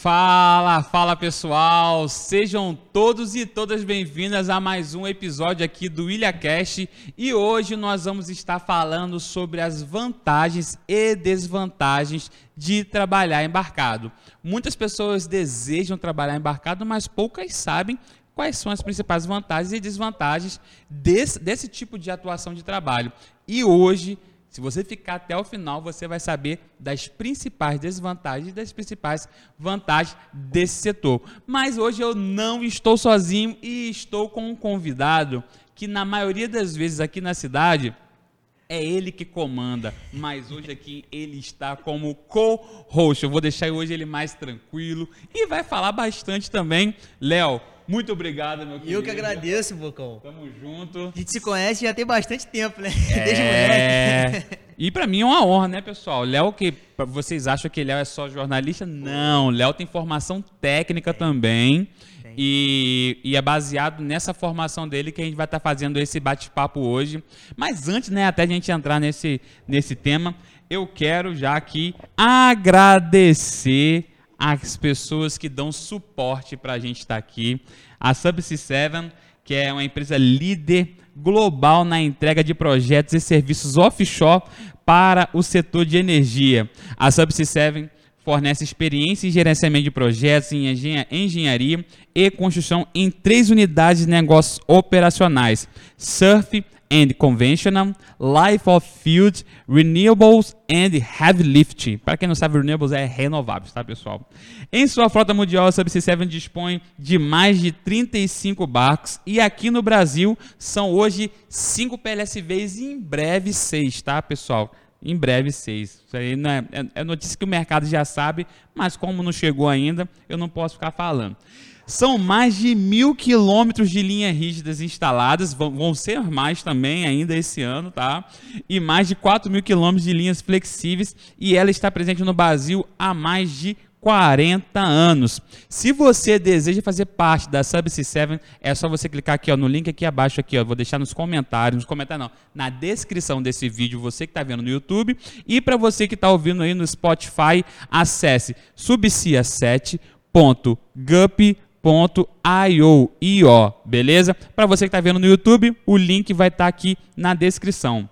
Fala, fala pessoal! Sejam todos e todas bem-vindas a mais um episódio aqui do IlhaCast e hoje nós vamos estar falando sobre as vantagens e desvantagens de trabalhar embarcado. Muitas pessoas desejam trabalhar embarcado, mas poucas sabem quais são as principais vantagens e desvantagens desse, desse tipo de atuação de trabalho. E hoje se você ficar até o final, você vai saber das principais desvantagens e das principais vantagens desse setor. Mas hoje eu não estou sozinho e estou com um convidado que, na maioria das vezes aqui na cidade, é ele que comanda, mas hoje aqui ele está como co-host. Eu vou deixar hoje ele mais tranquilo e vai falar bastante também. Léo, muito obrigado, meu querido. Eu que agradeço, Bocão. Tamo junto. A gente se conhece já tem bastante tempo, né? É... Desde moleque. E para mim é uma honra, né, pessoal? Léo, que vocês acham que Léo é só jornalista? Não, Léo tem formação técnica tem. também. Tem. E, e, é baseado nessa formação dele que a gente vai estar tá fazendo esse bate-papo hoje. Mas antes, né, até a gente entrar nesse, nesse tema, eu quero já aqui agradecer as pessoas que dão suporte para a gente estar tá aqui. A Subsea 7, que é uma empresa líder global na entrega de projetos e serviços offshore para o setor de energia. A Subsea 7 fornece experiência em gerenciamento de projetos em engenharia e construção em três unidades de negócios operacionais: Surf, and Conventional, Life of Field, Renewables and Heavy Lift. Para quem não sabe, Renewables é renováveis, tá, pessoal? Em sua frota mundial, a Subsea 7 dispõe de mais de 35 barcos e aqui no Brasil são hoje 5 PLSVs e em breve 6, tá, pessoal? Em breve, seis. Isso aí é, é, é notícia que o mercado já sabe, mas como não chegou ainda, eu não posso ficar falando. São mais de mil quilômetros de linhas rígidas instaladas, vão, ser mais também ainda esse ano, tá? E mais de 4 mil quilômetros de linhas flexíveis, e ela está presente no Brasil há mais de 40 anos. Se você deseja fazer parte da Subsea 7, é só você clicar aqui ó, no link aqui abaixo aqui, ó, vou deixar nos comentários, nos comentários não, na descrição desse vídeo, você que está vendo no YouTube e para você que está ouvindo aí no Spotify, acesse subsea7.gup.com .io, beleza? Para você que está vendo no YouTube, o link vai estar tá aqui na descrição.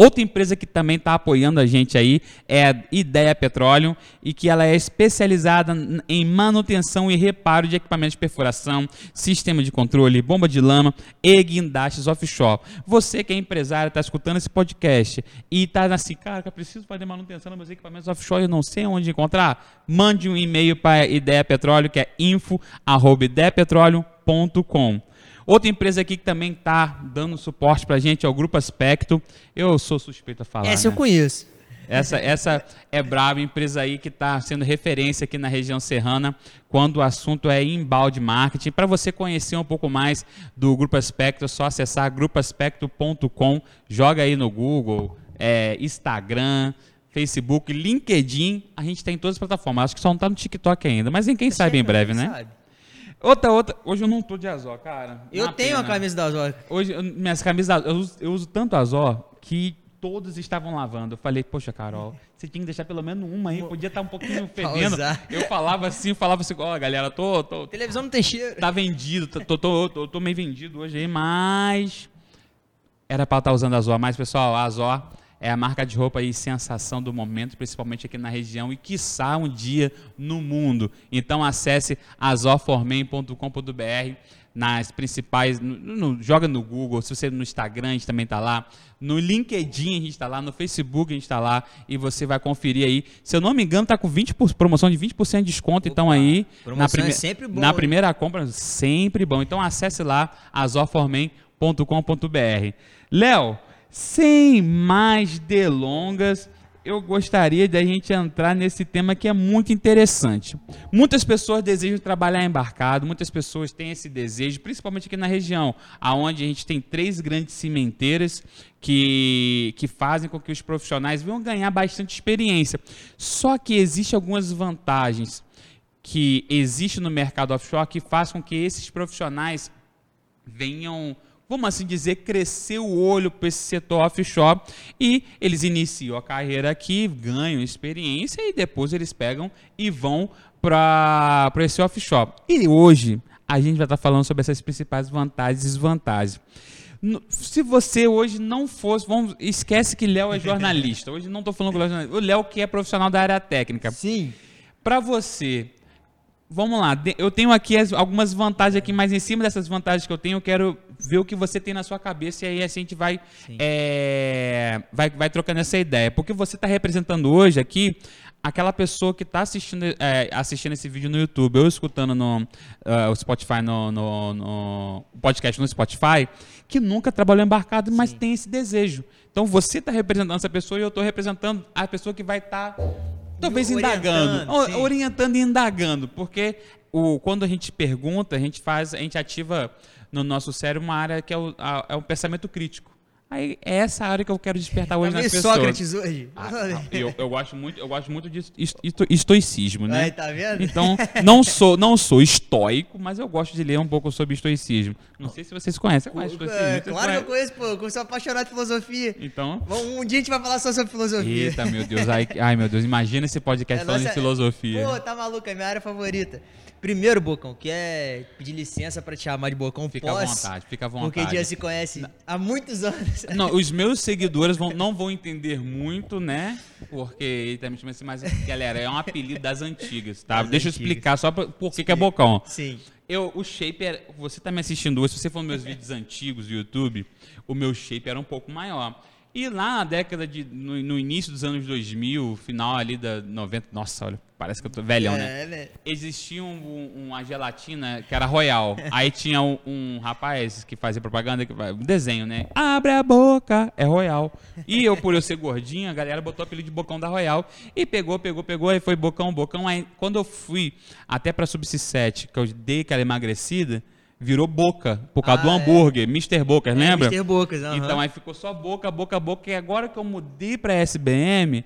Outra empresa que também está apoiando a gente aí é a Ideia Petróleo e que ela é especializada em manutenção e reparo de equipamentos de perfuração, sistema de controle, bomba de lama e guindastes offshore. Você que é empresário, está escutando esse podcast e está assim, cara, preciso fazer manutenção nos meus equipamentos offshore, eu não sei onde encontrar, mande um e-mail para Ideia Petróleo, que é info.ideapetróleo.com. Outra empresa aqui que também está dando suporte para a gente é o Grupo Aspecto. Eu sou suspeito a falar. Essa né? eu conheço. Essa, essa é brava, empresa aí que está sendo referência aqui na região serrana quando o assunto é embalde marketing. Para você conhecer um pouco mais do Grupo Aspecto, é só acessar grupoaspecto.com, joga aí no Google, é, Instagram, Facebook, LinkedIn. A gente tem todas as plataformas. Acho que só não está no TikTok ainda, mas em quem sabe em breve, né? Sabe. Outra, outra. Hoje eu não tô de Azó, cara. Eu tenho pena. a camisa da Azó. Hoje, minhas camisas, eu uso, eu uso tanto Azó que todos estavam lavando. Eu falei, poxa, Carol, você tinha que deixar pelo menos uma aí, podia estar tá um pouquinho fedendo. eu falava assim, falava assim, ó, oh, galera, tô, tô. Televisão não tem cheiro. Tá vendido, tô, tô, tô, tô meio vendido hoje aí, mas. Era para estar tá usando a Azó. Mas, pessoal, a Azó é a marca de roupa e sensação do momento, principalmente aqui na região e quiçá um dia no mundo. Então acesse azorformen.com.br nas principais, no, no, joga no Google, se você no Instagram a gente também está lá, no LinkedIn a gente está lá, no Facebook a gente está lá e você vai conferir aí. Se eu não me engano, está com 20 por, promoção de 20% de desconto, Opa, então aí na, prime é sempre bom, na primeira compra sempre bom. Então acesse lá azorformen.com.br. Léo, sem mais delongas, eu gostaria de a gente entrar nesse tema que é muito interessante. Muitas pessoas desejam trabalhar embarcado, muitas pessoas têm esse desejo, principalmente aqui na região, aonde a gente tem três grandes cimenteiras que, que fazem com que os profissionais venham ganhar bastante experiência. Só que existem algumas vantagens que existem no mercado offshore que fazem com que esses profissionais venham vamos assim dizer, crescer o olho para esse setor offshore e eles iniciam a carreira aqui, ganham experiência e depois eles pegam e vão para esse offshore. E hoje a gente vai estar falando sobre essas principais vantagens e desvantagens. Se você hoje não fosse, vamos, esquece que Léo é jornalista. Hoje não estou falando com o Léo, é jornalista. o Léo que é profissional da área técnica. Sim. Para você, vamos lá, eu tenho aqui as- algumas vantagens aqui, mas em cima dessas vantagens que eu tenho, eu quero ver o que você tem na sua cabeça e aí a gente vai, é, vai, vai trocando essa ideia. Porque você está representando hoje aqui aquela pessoa que está assistindo, é, assistindo esse vídeo no YouTube, ou escutando no o Spotify, no, no, no podcast no Spotify, que nunca trabalhou embarcado, mas tem esse desejo. Então você está representando essa pessoa e eu estou representando a pessoa que vai estar talvez indagando, Orientando, sim. orientando e indagando, porque o, quando a gente pergunta, a gente faz, a gente ativa no nosso cérebro uma área que é o, a- é o pensamento crítico. Aí é essa área que eu quero despertar hoje nas meio pessoas. Sócrates hoje. Ah, eu, eu gosto muito, eu gosto muito de esto- esto- estoicismo, né? Aí, tá vendo? Então, não sou, não sou estoico, mas eu gosto de ler um pouco sobre estoicismo. Não sei se vocês conhecem. Conhece estoicismo? É, Vocês claro que eu conheço, pô. Eu sou apaixonado por filosofia. Então, Vamos- Um dia a gente vai falar só sobre filosofia. eita, meu Deus. Ai, ai, meu Deus. Imagina esse podcast É falando de nossa- filosofia. Pô, tá maluco, é minha área favorita. Primeiro, Bocão, que é pedir licença pra te chamar de Bocão Fica à Posse, vontade, fica à vontade. Porque já se conhece há muitos anos. Não, os meus seguidores vão- não vão entender muito, né? Porque ele tá me chamando assim, mas, galera, é um apelido das antigas, tá? Das Deixa eu antigas. explicar só pra, por que, que é bocão. Sim. Eu, o shape era, você tá me assistindo hoje, se você for nos meus vídeos antigos do YouTube, o meu shape era um pouco maior. E lá na década de, no, no início dos anos 2000, final ali da 90, nossa, olha, parece que eu tô velhão, né? É, né? existia um- um- uma gelatina que era Royal. Aí tinha um, um rapaz que fazia propaganda, que, um desenho, né? Abre a boca, é Royal. E eu, por eu ser gordinho, a galera botou o apelido de Bocão da Royal. E pegou, pegou, pegou, aí foi Bocão, Bocão. Aí quando eu fui até pra Subsist 7, que eu dei aquela emagrecida, virou Boca, por causa Ah, do é. hambúrguer, Mr. Boca, lembra? Mr. Bocas, aham. Então aí ficou só Boca, Boca, Boca. E agora que eu mudei pra SBM,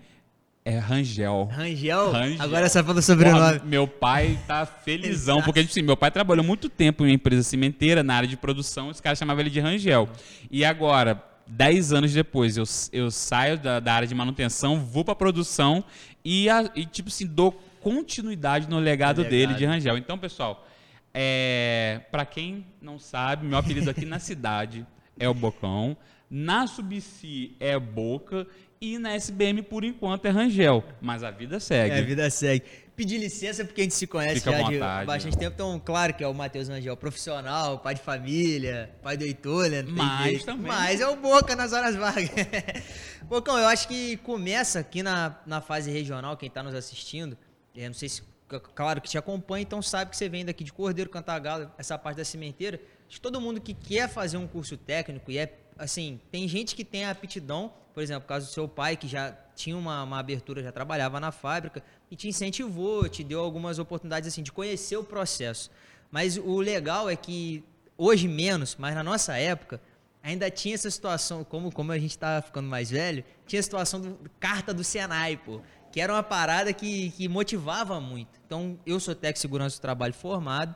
é Rangel. Rangel? Rangel. Agora só fala o sobrenome. Porra, meu pai tá felizão, porque tipo assim, meu pai trabalhou muito tempo em uma empresa cimenteira, na área de produção, os caras chamavam ele de Rangel. E agora, 10 anos depois, eu, eu saio da, da área de manutenção, vou pra produção e, a- e, tipo assim, dou continuidade no legado, Legado. dele de Rangel. Então, pessoal, é, para quem não sabe, meu apelido aqui na cidade é o Bocão, na Subsi é Boca e na SBM, por enquanto, é Rangel. Mas a vida segue. É, a vida segue. Pedir licença porque a gente se conhece Fica já de bastante tempo. Então, claro que é o Matheus Angel, profissional, pai de família, pai do Heitor, né? Mas também- Mas é o Boca nas horas vagas. Bocão, eu acho que começa aqui na, na fase regional, quem tá nos assistindo, eu não sei se, claro que te acompanha, então sabe que você vem daqui de Cordeiro, Cantagalo, essa parte da cimenteira. Acho que todo mundo que quer fazer um curso técnico e é, assim, tem gente que tem aptidão, por exemplo, causa do seu pai, que já tinha uma, uma abertura, já trabalhava na fábrica, e te incentivou, te deu algumas oportunidades, assim, de conhecer o processo. Mas o legal é que, hoje menos, mas na nossa época, ainda tinha essa situação, como, como a gente tá ficando mais velho, tinha a situação do carta do Senai, pô, que era uma parada que, que motivava muito. Então, eu sou técnico de segurança do trabalho formado,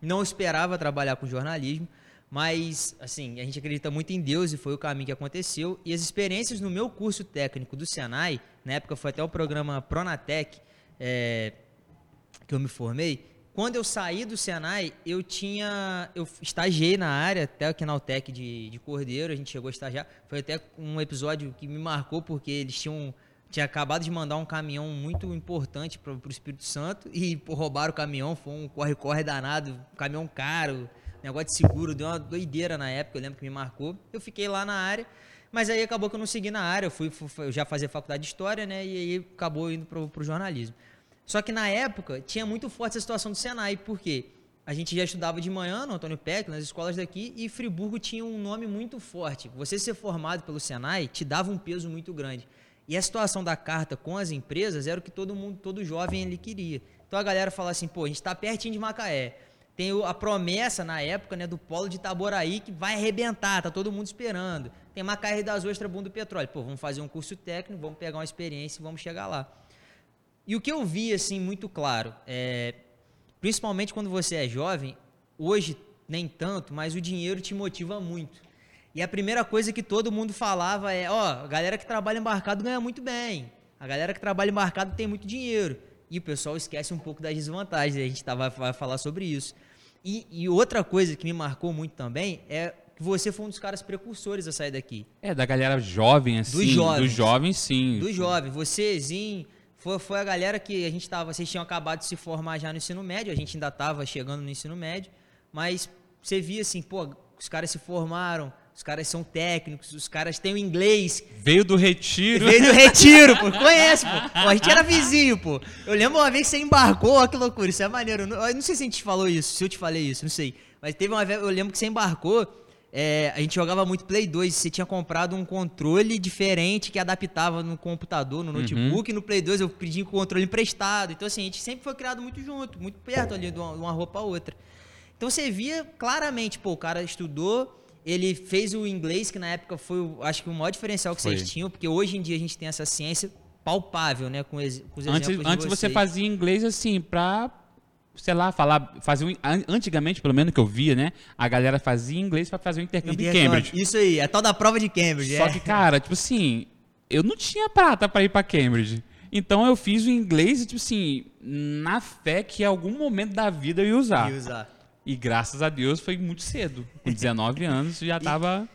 não esperava trabalhar com jornalismo, mas, assim, a gente acredita muito em Deus e foi o caminho que aconteceu. E as experiências no meu curso técnico do Senai, na época foi até o programa Pronatec, é, que eu me formei, quando eu saí do Senai, eu tinha. Eu estagiei na área, até na Altec de, de Cordeiro, a gente chegou a estagiar. Foi até um episódio que me marcou, porque eles tinham. Tinha acabado de mandar um caminhão muito importante para o Espírito Santo e pô, roubaram o caminhão, foi um corre-corre danado, um caminhão caro, negócio de seguro, deu uma doideira na época, eu lembro que me marcou. Eu fiquei lá na área, mas aí acabou que eu não segui na área, eu fui, fui- eu já fazia faculdade de História, né, e aí acabou indo para o jornalismo. Só que na época tinha muito forte essa situação do Senai, porque a gente já estudava de manhã no Antônio Peck, nas escolas daqui, e Friburgo tinha um nome muito forte. Você ser formado pelo Senai te dava um peso muito grande. E a situação da carta com as empresas era o que todo mundo, todo jovem ali queria. Então a galera fala assim, pô, a gente está pertinho de Macaé. Tem a promessa na época né, do polo de Itaboraí que vai arrebentar, tá todo mundo esperando. Tem Macaé das Ostras, Bunda do Petróleo. Pô, vamos fazer um curso técnico, vamos pegar uma experiência e vamos chegar lá. E o que eu vi, assim, muito claro, é, principalmente quando você é jovem, hoje nem tanto, mas o dinheiro te motiva muito. E a primeira coisa que todo mundo falava é, ó, a galera que trabalha embarcado ganha muito bem. A galera que trabalha embarcado tem muito dinheiro. E o pessoal esquece um pouco das desvantagens, a gente tá, vai, vai falar sobre isso. E, e outra coisa que me marcou muito também é que você foi um dos caras precursores a sair daqui. É, da galera jovem, assim. Dos jovens. Dos jovens, sim. Dos jovens. Você, Zin, foi, foi a galera que a gente tava. Vocês tinham acabado de se formar já no ensino médio, a gente ainda tava chegando no ensino médio, mas você via assim, pô, os caras se formaram, os caras são técnicos, os caras têm o inglês. Veio do retiro. Veio do retiro, pô. Conhece, pô. pô. A gente era vizinho, pô. Eu lembro uma vez que você embarcou, ó, que loucura, isso é maneiro. Eu não, sei se a gente falou isso, se eu te falei isso, não sei. Mas teve uma vez, eu lembro que você embarcou. É, a gente jogava muito Play 2. Você tinha comprado um controle diferente que adaptava no computador, no notebook. Uhum. No Play 2 eu pedi o controle emprestado. Então, assim, a gente sempre foi criado muito junto, muito perto ali de uma, de uma roupa a outra. Então você via claramente, pô, o cara estudou, ele fez o inglês, que na época foi, acho que o maior diferencial que foi. vocês tinham, porque hoje em dia a gente tem essa ciência palpável, né, com, com os antes, Antes você fazia inglês assim, pra, sei lá, falar, fazer um, antigamente, pelo menos que eu via, né, a galera fazia inglês para fazer o intercâmbio em Cambridge. Isso aí, é tal da prova de Cambridge. Só é. que, cara, tipo assim, eu não tinha prata para ir para Cambridge. Então eu fiz o inglês, tipo assim, na fé que em algum momento da vida eu ia usar. Ia usar. E graças a Deus foi muito cedo. Com 19 anos já estava.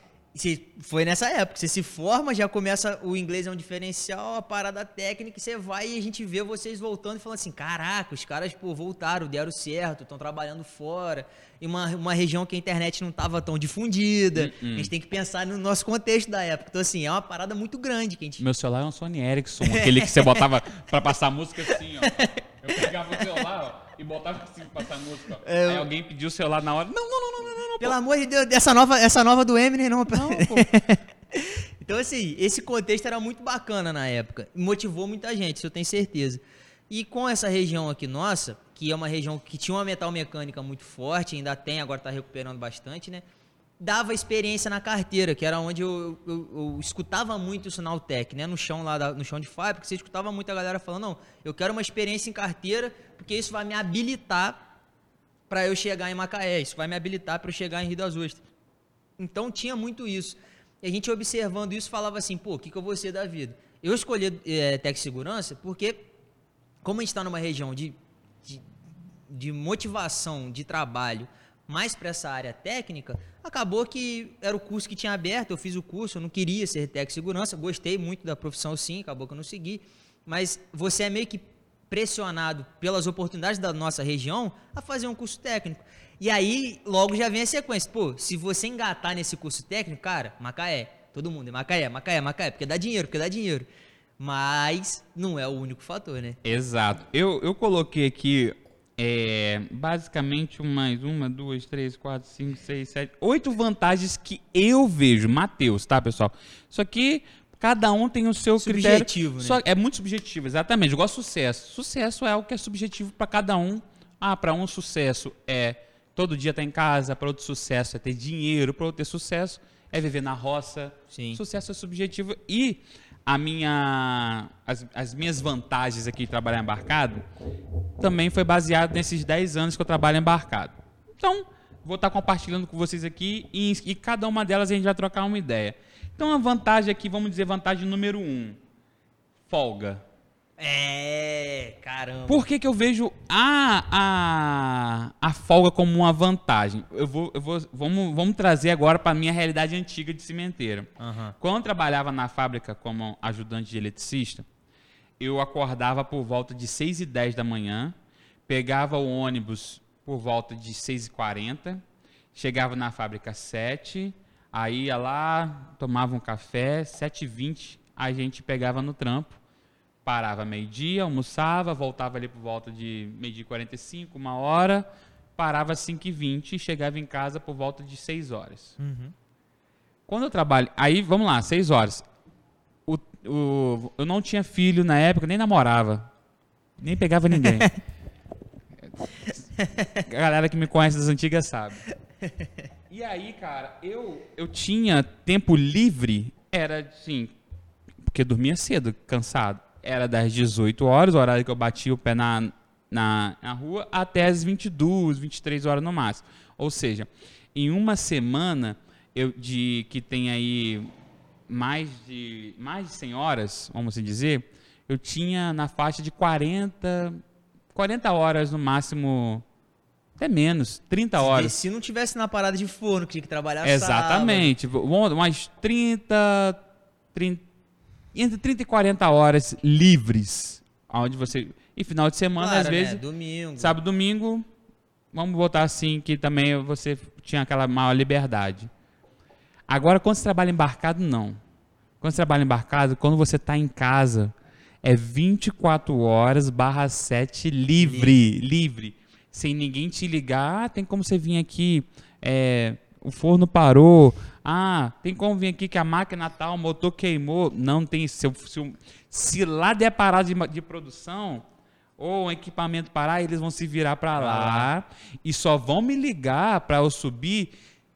Foi nessa época. Você se forma, já começa. O inglês é um diferencial, a parada técnica. Você vai e a gente vê vocês voltando e falando assim: caraca, os caras pô, voltaram, deram certo, estão trabalhando fora. Em uma, uma região que a internet não estava tão difundida. Uh -uh. A gente tem que pensar no nosso contexto da época. Então, assim, é uma parada muito grande que a gente. Meu celular é um Sony Ericsson, aquele que você botava para passar música assim, ó. Eu pegava o celular, ó e botava assim passar música. É, Aí alguém pediu o celular na hora. Não, não, não, não, não, não. Pelo pô. amor de Deus, essa nova, essa nova do Eminem não. Não, pô. então, assim, esse contexto era muito bacana na época. Motivou muita gente, isso eu tenho certeza. E com essa região aqui nossa, que é uma região que tinha uma metal mecânica muito forte, ainda tem, agora está recuperando bastante, né? Dava experiência na carteira, que era onde eu, eu, eu escutava muito isso na né? No chão lá, da, no chão de fábrica, você escutava muito a galera falando, não, eu quero uma experiência em carteira, porque isso vai me habilitar para eu chegar em Macaé, isso vai me habilitar para eu chegar em Rio das Ostras. Então tinha muito isso. E a gente observando isso falava assim, pô, o que, que eu vou ser da vida? Eu escolhi é, Tec Segurança porque, como a gente está numa região de, de, de motivação de trabalho, mais para essa área técnica, acabou que era o curso que tinha aberto, eu fiz o curso, eu não queria ser técnico de segurança, gostei muito da profissão sim, acabou que eu não segui, mas você é meio que pressionado pelas oportunidades da nossa região a fazer um curso técnico. E aí, logo já vem a sequência. Pô, se você engatar nesse curso técnico, cara, Macaé, todo mundo é Macaé, Macaé, Macaé, porque dá dinheiro, porque dá dinheiro. Mas não é o único fator, né? Exato. Eu, eu coloquei aqui é, basicamente umas uma, duas, três, quatro, cinco, seis, sete, oito vantagens que eu vejo, Matheus, tá, pessoal? Isso aqui, cada um tem o seu subjetivo, critério. Né? Só, é muito subjetivo, exatamente. Igual sucesso. Sucesso é algo que é subjetivo para cada um. Ah, para um sucesso é todo dia estar tá em casa, para outro sucesso é ter dinheiro, para outro ter sucesso é viver na roça. Sim. Sucesso é subjetivo e a minha, as, as, minhas vantagens aqui de trabalhar embarcado também foi baseado nesses 10 anos que eu trabalho embarcado. Então, vou estar compartilhando com vocês aqui e, e cada uma delas a gente vai trocar uma ideia. Então, a vantagem aqui, vamos dizer, vantagem número 1, um, folga. É, caramba. Por que, que eu vejo a, a, a folga como uma vantagem? Eu vou, eu vou, vamos, vamos trazer agora para a minha realidade antiga de cimenteiro. Uhum. Quando eu trabalhava na fábrica como ajudante de eletricista, eu acordava por volta de 6 e 10 da manhã, pegava o ônibus por volta de 6 e 40, chegava na fábrica às 7, aí ia lá, tomava um café, 7 e 20 a gente pegava no trampo parava meio-dia, almoçava, voltava ali por volta de meio-dia e 45, uma hora, parava às 5 e 20 chegava em casa por volta de 6 horas. Uhum. Quando eu trabalho. Aí, vamos lá, 6 horas. O, o, eu não tinha filho na época, nem namorava. Nem pegava ninguém. A galera que me conhece das antigas sabe. E aí, cara, eu, eu tinha tempo livre, era assim, porque dormia cedo, cansado era das 18 horas, o horário que eu bati o pé na, na, na rua, até as 22, 23 horas no máximo. Ou seja, em uma semana eu, de que tem aí mais de, mais de 100 horas, vamos assim dizer, eu tinha na faixa de 40, 40 horas no máximo, até menos, 30 horas. Se não tivesse na parada de forno, que tinha que trabalhar Exatamente. Sábado. Umas 30, 30, entre 30 e 40 horas livres. Onde você. E final de semana, claro, às vezes. Né? Domingo. Sábado, domingo. Vamos botar assim que também você tinha aquela maior liberdade. Agora, quando você trabalha embarcado, não. Quando você trabalha embarcado, quando você está em casa, é 24 horas barra 7 livre, livre, livre. Sem ninguém te ligar. Ah, tem como você vir aqui, é, o forno parou. Ah, tem como vir aqui que a máquina tal, o motor queimou. Não tem. Se, se, se lá der parada de, de produção, ou o equipamento parar, eles vão se virar para lá ah. e só vão me ligar para eu subir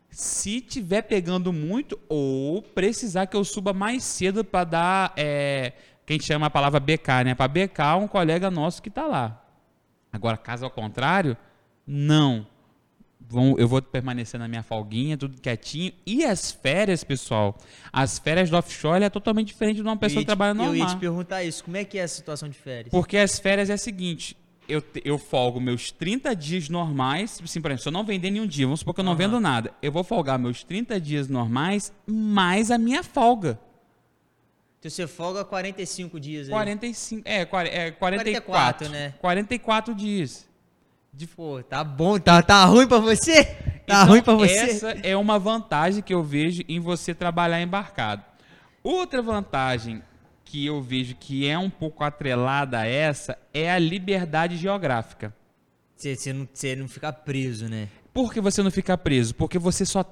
se tiver pegando muito ou precisar que eu suba mais cedo para dar, é, quem chama a palavra BK, né? Para BK um colega nosso que está lá. Agora, caso ao contrário, não. Vão, eu vou permanecer na minha folguinha, tudo quietinho. E as férias, pessoal? As férias do offshore é totalmente diferente de uma pessoa que trabalha normal. Eu ia te perguntar isso. Como é que é a situação de férias? Porque as férias é a seguinte eu, eu folgo meus 30 dias normais, tipo assim, por exemplo, se eu não vender nenhum dia, vamos supor que eu não uhum. vendo nada, eu vou folgar meus 30 dias normais mais a minha folga. Então você folga 45 dias aí? 45, é, é 44, 44 né? 44 dias. De... Pô, tá bom, tá, tá ruim pra você? Tá então, ruim pra você? Essa é uma vantagem que eu vejo em você trabalhar embarcado. Outra vantagem que eu vejo que é um pouco atrelada a essa é a liberdade geográfica. Você não, não fica preso, né? Por que você não fica preso? Porque você só.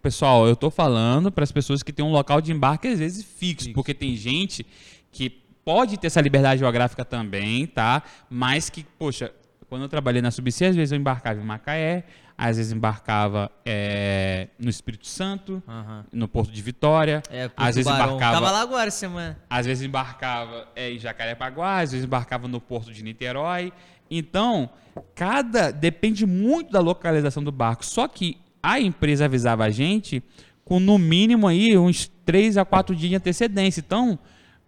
Pessoal, eu estou falando para as pessoas que têm um local de embarque às vezes fixo, fixo, porque tem gente que pode ter essa liberdade geográfica também, tá? Mas que, poxa, quando eu trabalhei na Subsea, às vezes eu embarcava em Macaé, às vezes embarcava é, no Espírito Santo, uhum. no Porto de Vitória. É, às vezes Barão. embarcava. Tava lá agora semana. Às vezes embarcava é, em Jacarepaguá, às vezes embarcava no Porto de Niterói. Então, cada. Depende muito da localização do barco. Só que a empresa avisava a gente com no mínimo aí uns 3 a 4 dias de antecedência. Então,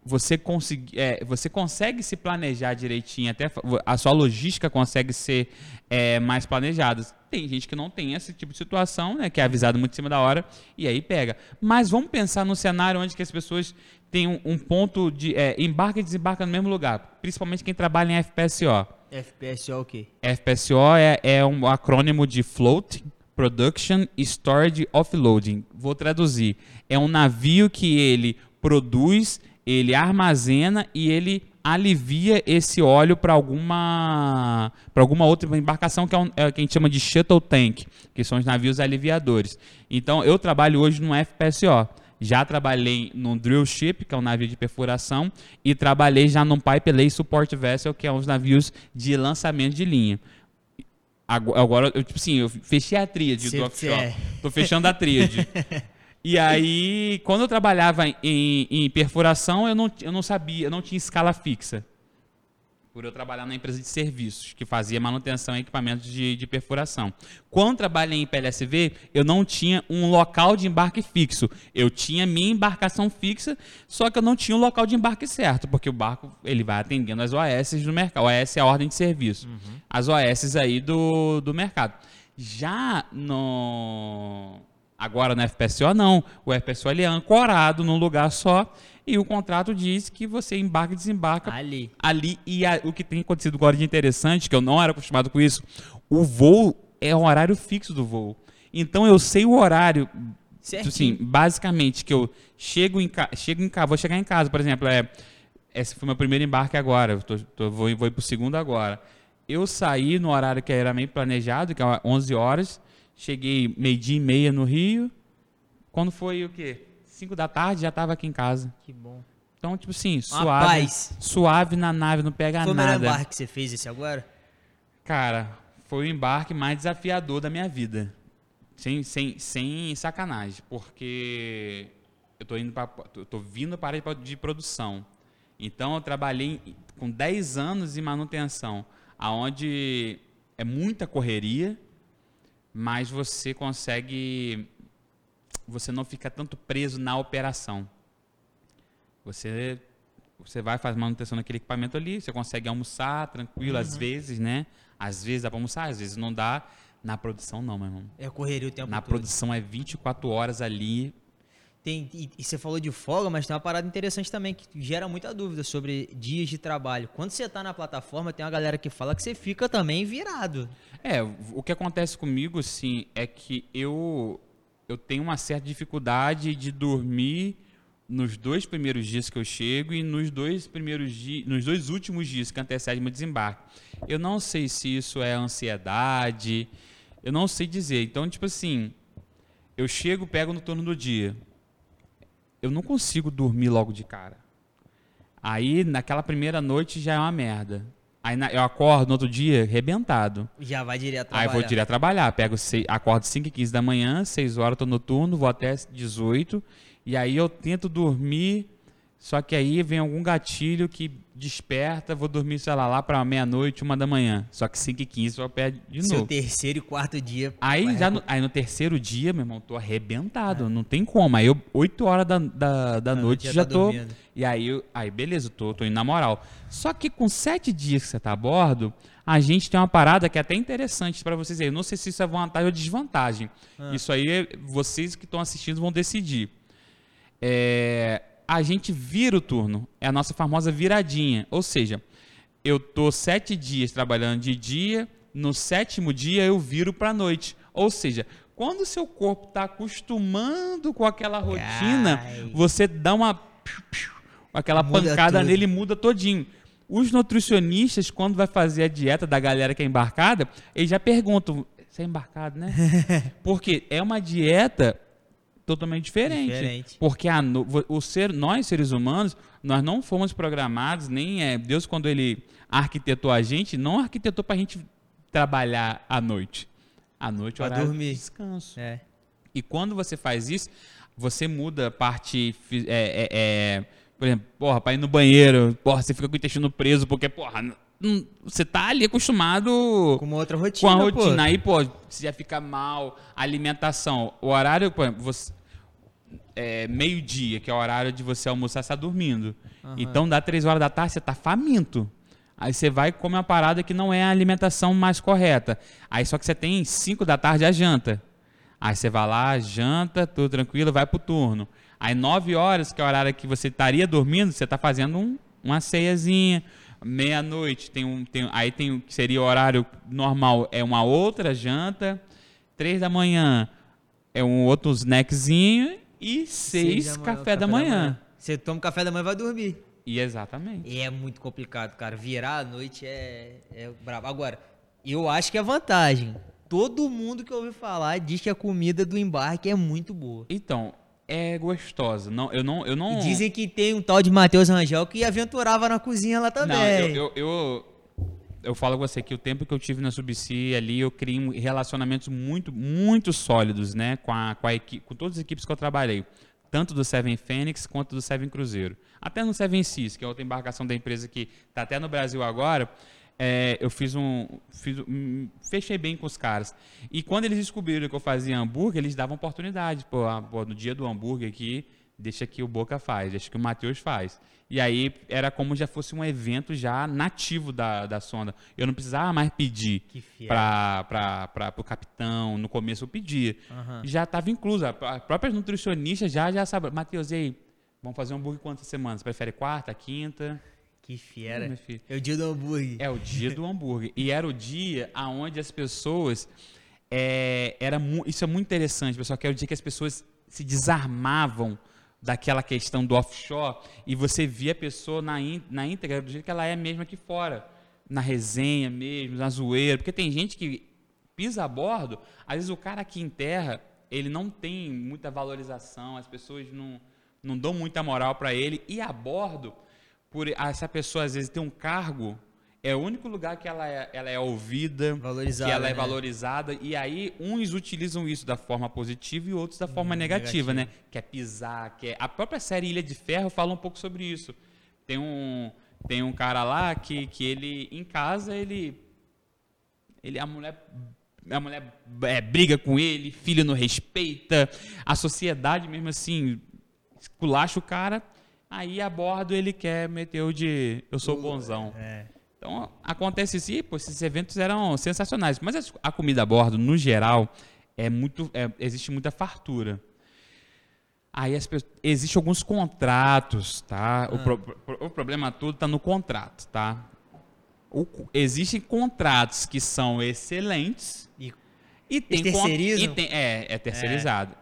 você, consegui, é, você consegue se planejar direitinho, até a sua logística consegue ser é, mais planejada. Tem gente que não tem esse tipo de situação, né, que é avisado muito em cima da hora, e aí pega. Mas vamos pensar num cenário onde que as pessoas têm um, um ponto de é, embarca e desembarca no mesmo lugar, principalmente quem trabalha em FPSO. FPSO o quê? FPSO é, é um acrônimo de Float, Production Storage Offloading. Vou traduzir. É um navio que ele produz ele armazena e ele alivia esse óleo para alguma para alguma outra embarcação que é, um, é que a gente chama de shuttle tank, que são os navios aliviadores. Então eu trabalho hoje no FPSO. Já trabalhei no drill ship, que é um navio de perfuração, e trabalhei já no pipe lay support vessel, que é um navios de lançamento de linha. Agora, eu, tipo assim, eu fechei a tríade do offshore. É. Tô fechando a tríade. E aí, quando eu trabalhava em, em, perfuração, eu não, eu não sabia, eu não tinha escala fixa. Por eu trabalhar na empresa de serviços, que fazia manutenção e equipamentos de, de perfuração. Quando trabalhei em PLSV, eu não tinha um local de embarque fixo. Eu tinha minha embarcação fixa, só que eu não tinha o um local de embarque certo, porque o barco ele vai atendendo as OS do mercado. OS é a ordem de serviço. Uhum. As OS aí do, do mercado. Já no Agora no FPSO não. O FPSO ele é ancorado num lugar só e o contrato diz que você embarca e desembarca ali. Ali e a, o que tem acontecido agora de interessante, que eu não era acostumado com isso, o voo é um horário fixo do voo. Então eu sei o horário Certinho. Assim, basicamente que eu chego em chego em casa, vou chegar em casa, por exemplo, é esse foi meu primeiro embarque agora, tô, tô, vou, vou ir pro segundo agora. Eu saí no horário que era meio planejado, que é 11 horas, Cheguei meio-dia e meia no Rio. Quando foi o quê? Cinco da tarde, já estava aqui em casa. Que bom. Então, tipo assim, suave. Suave na nave, não pega foi nada. Foi o melhor embarque que você fez esse agora? Cara, foi o embarque mais desafiador da minha vida. Sem, sem, sem sacanagem. Porque eu tô, indo pra, tô vindo para de produção. Então, eu trabalhei com 10 anos em manutenção, aonde é muita correria, mas você consegue. Você não fica tanto preso na operação. Você você vai fazer manutenção naquele equipamento ali, você consegue almoçar tranquilo, às vezes, né? Às vezes dá para almoçar, às vezes não dá. Na produção não, meu irmão. É correria o tempo Na todo. produção é 24 horas ali. Tem, e, e você falou de folga, mas tem uma parada interessante também que gera muita dúvida sobre dias de trabalho. Quando você tá na plataforma, tem uma galera que fala que você fica também virado. É, o que acontece comigo, sim, é que eu, eu tenho uma certa dificuldade de dormir nos dois primeiros dias que eu chego e nos dois primeiros dias, nos dois últimos dias que antecedem meu desembarque. Eu não sei se isso é ansiedade, eu não sei dizer. Então, tipo assim, eu chego, pego no turno do dia. Eu não consigo dormir logo de cara. Aí, naquela primeira noite já é uma merda. Aí na- eu acordo no outro dia arrebentado. Já vai direto Aí trabalhar. vou direto trabalhar. Pego sei, acordo 5 e 15 da manhã, 6 horas tô no turno, vou até 18. E aí eu tento dormir, só que aí vem algum gatilho que desperta, vou dormir, sei lá, lá pra meia-noite, uma da manhã. Só que 5 e 15 eu pego de Seu novo. terceiro e quarto dia. Aí, já no, aí no terceiro dia, meu irmão, tô arrebentado, não tem como. Aí eu, 8 horas da, da, da noite já já tá tô. dormindo. E aí, aí beleza, tô, tô indo na moral. Só que com 7 dias que você tá a bordo, a gente tem uma parada que é até interessante pra vocês aí. Eu não sei se isso é vantagem ou desvantagem. Isso aí, é- vocês que estão assistindo vão decidir. É, a gente vira o turno. É a nossa famosa viradinha. Ou seja, eu tô sete dias trabalhando de dia, no sétimo dia eu viro para noite. Ou seja, quando o seu corpo está acostumando com aquela rotina, Ai. você dá uma aquela Muda pancada tudo. nele e muda todinho. Os nutricionistas, quando vai fazer a dieta da galera que é embarcada, eles já perguntam: você é embarcado, né? Porque é uma dieta totalmente diferente. Diferente. Porque a o ser, nós, seres humanos, nós não fomos programados, nem é, Deus, quando ele arquitetou a gente, não arquitetou para a gente trabalhar à noite. À noite, Pra horário dormir. de descanso. É. E quando você faz isso, você muda a parte. É, é, é, por exemplo, porra, pra ir no banheiro, porra, você fica com o intestino preso, porque, porra, você tá ali acostumado Com uma outra com rotina. a pô. rotina. Aí, pô, você já fica mal, alimentação. O horário, por exemplo, você. É, meio-dia, que é o horário de você almoçar, você tá dormindo. Então dá três horas da tarde, você tá faminto. Aí você vai e come uma parada que não é a alimentação mais correta. Aí só que você tem cinco da tarde a janta. Aí você vai lá, janta, tudo tranquilo, vai pro turno. Aí nove horas, que é o horário que você estaria dormindo, você tá fazendo um- uma ceiazinha. Meia-noite, tem um, tem, aí tem o que seria o horário normal, é uma outra janta. Três da manhã é um outro snackzinho. E seis, da manhã, café, da manhã. Você toma café da manhã e vai dormir. E exatamente. E é muito complicado, cara. Virar à noite é, é brabo. Agora, eu acho que é vantagem. Todo mundo que ouvi falar diz que a comida do embarque é muito boa. Então, é gostosa. Não, eu não, eu não. E dizem que tem um tal de Matheus Rangel que aventurava na cozinha lá também. Não, eu, eu, eu, eu falo com você que o tempo que eu tive na Subsea ali, eu criei relacionamentos muito, muito sólidos, né? Com, a, com, a equipe, com todas as equipes que eu trabalhei. Tanto do Seven Fênix quanto do Seven Cruzeiro. Até no Seven Seas, que é outra embarcação da empresa que está até no Brasil agora. É, eu fiz um, fiz um- Fechei bem com os caras. E quando eles descobriram que eu fazia hambúrguer, eles davam oportunidade. Pô, ah, pô, no dia do hambúrguer aqui, deixa que o Boca faz, deixa que o Matheus faz. E aí era como já fosse um evento já nativo da, da sonda. Eu não precisava mais pedir para o capitão. No começo eu pedia. Aham. Já estava incluso. As próprias nutricionistas já, já sabem. Matheus, e aí? Vamos fazer um hambúrguer quantas semanas? Você prefere quarta, quinta? Que fiera. Filho. É o dia do hambúrguer. É o dia do hambúrguer. E era o dia aonde as pessoas. é, era isso é muito interessante, pessoal, que era o dia que as pessoas se desarmavam daquela questão do offshore e você via a pessoa na, na íntegra do jeito que ela é mesmo aqui fora. Na resenha mesmo, na zoeira. Porque tem gente que pisa a bordo, às vezes o cara aqui em terra, ele não tem muita valorização, as pessoas não, não dão muita moral para ele. E a bordo, por essa pessoa às vezes tem um cargo, é o único lugar que ela é, ela é ouvida, Valorizada, que ela é né? valorizada. E aí, uns utilizam isso da forma positiva e outros da forma negativa, Hum, negativa. né? Quer pisar, quer... A própria série Ilha de Ferro fala um pouco sobre isso. Tem um, tem um cara lá que, que ele, em casa, ele... ele a mulher... A mulher é, briga com ele, filho não respeita, a sociedade mesmo assim esculacha o cara Aí a bordo ele quer meter o de eu sou bonzão. É. Então acontece isso, e, pô, esses eventos eram sensacionais. Mas as- a comida a bordo, no geral, é muito, é- existe muita fartura. Aí as pessoas, existem alguns contratos, tá? O, pro- o problema todo está no contrato, tá? O existem contratos que são excelentes E e tem terceirizam? e tem- é, é terceirizado.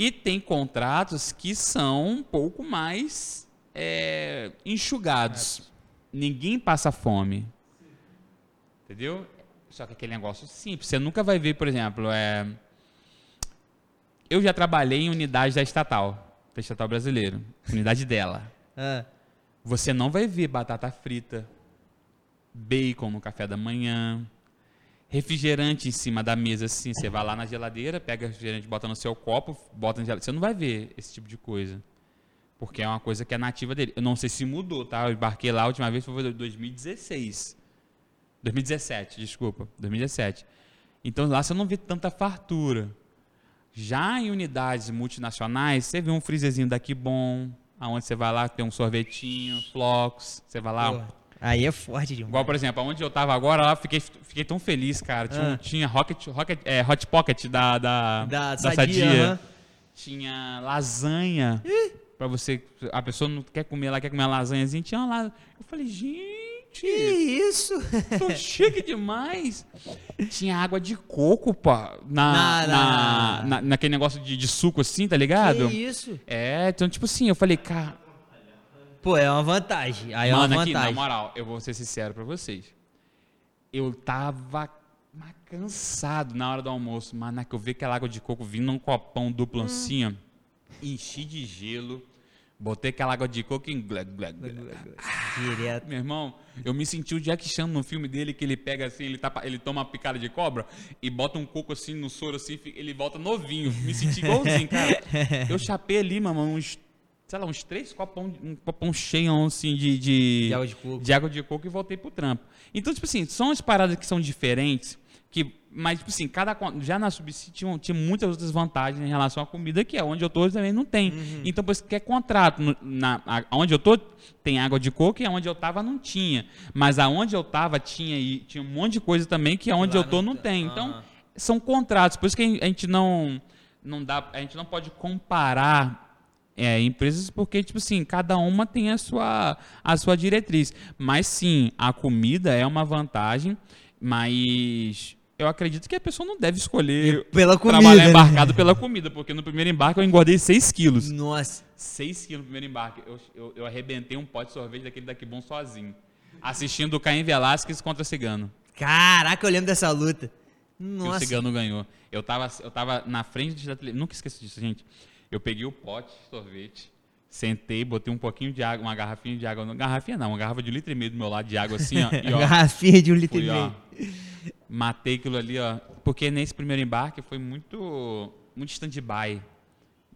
E tem contratos que são um pouco mais é, enxugados. Ninguém passa fome. Entendeu? Só que aquele negócio simples. Você nunca vai ver, por exemplo, é... eu já trabalhei em unidade da estatal, da estatal brasileira, unidade dela. ah, Você não vai ver batata frita, bacon no café da manhã, refrigerante em cima da mesa assim. Você vai lá na geladeira, pega refrigerante, bota no seu copo, bota na geladeira. Você não vai ver esse tipo de coisa. Porque é uma coisa que é nativa dele. Eu não sei se mudou, tá? Eu embarquei lá a última vez foi em 2016. 2017, desculpa. 2017. Então lá você não vê tanta fartura. Já em unidades multinacionais, você vê um freezerzinho daqui bom, aonde você vai lá tem um sorvetinho, flocos, você vai lá. Aí é forte demais. Igual, por exemplo, aonde eu tava agora, lá fiquei, fiquei tão feliz, cara. Tinha, Ah. tinha Rocket, Rocket, é, Hot Pocket da, da, Da da Sadia, Sadia. Tinha lasanha. Pra você. A pessoa não quer comer lá, quer comer uma lasanhazinha. Tinha lá. Eu falei, gente. Que isso? Tô chique demais. Tinha água de coco, pá. Na, Na- na, na- na- naquele negócio de, de suco assim, tá ligado? Que isso? É, então, tipo assim, eu falei, cara. Pô, é uma vantagem. Aí é uma Mano, aqui, na vantagem. moral, eu vou ser sincero pra vocês. Eu tava cansado na hora do almoço, mas na que eu vi aquela água de coco vindo num copão duplo assim, ó, enchi de gelo, botei aquela água de coco em glug, glug, glug. Direto. Meu irmão, eu me senti o Jack Chan no filme dele, que ele pega assim, ele, tapa, ele toma uma picada de cobra e bota um coco assim no soro assim, ele volta novinho. Me senti igualzinho, cara. Eu chapei ali, mano, uns, sei lá, uns três copão, um copão cheio assim de, de, De água de coco. de água de coco e voltei pro trampo. Então, tipo assim, são as paradas que são diferentes, que, mas, tipo assim, cada, já na Subsídio tinha, tinha muitas outras vantagens em relação à comida, que é onde eu tô também não tem. Então, por isso que é contrato. No, na, a- onde eu tô tem água de coco e aonde eu tava não tinha. Mas aonde eu tava tinha, e tinha um monte de coisa também que aonde Lá eu tô não não tá. tem. Então, Aham. são contratos. Por isso que a gente não, não dá, a gente não pode comparar é, empresas porque, tipo assim, cada uma tem a sua, a sua diretriz. Mas sim, a comida é uma vantagem, mas eu acredito que a pessoa não deve escolher Pela comida. trabalhar né? embarcado pela comida, porque no primeiro embarque eu engordei 6 quilos. Nossa. 6 quilos no primeiro embarque. Eu, eu, eu arrebentei um pote de sorvete daquele daqui bom sozinho. Assistindo o Caim Velasquez contra Cigano. Caraca, eu lembro dessa luta. que o Nossa. Cigano ganhou. Eu tava, eu tava na frente da televisão. Nunca esqueço disso, gente. Eu peguei o pote de sorvete, sentei, botei um pouquinho de água, uma garrafinha de água. Não, garrafinha não, uma garrafa de litro e meio do meu lado de água assim, ó. E, ó Garrafinha de um litro e fui, ó. meio. Matei aquilo ali, ó. Porque nesse primeiro embarque foi muito. Muito stand-by.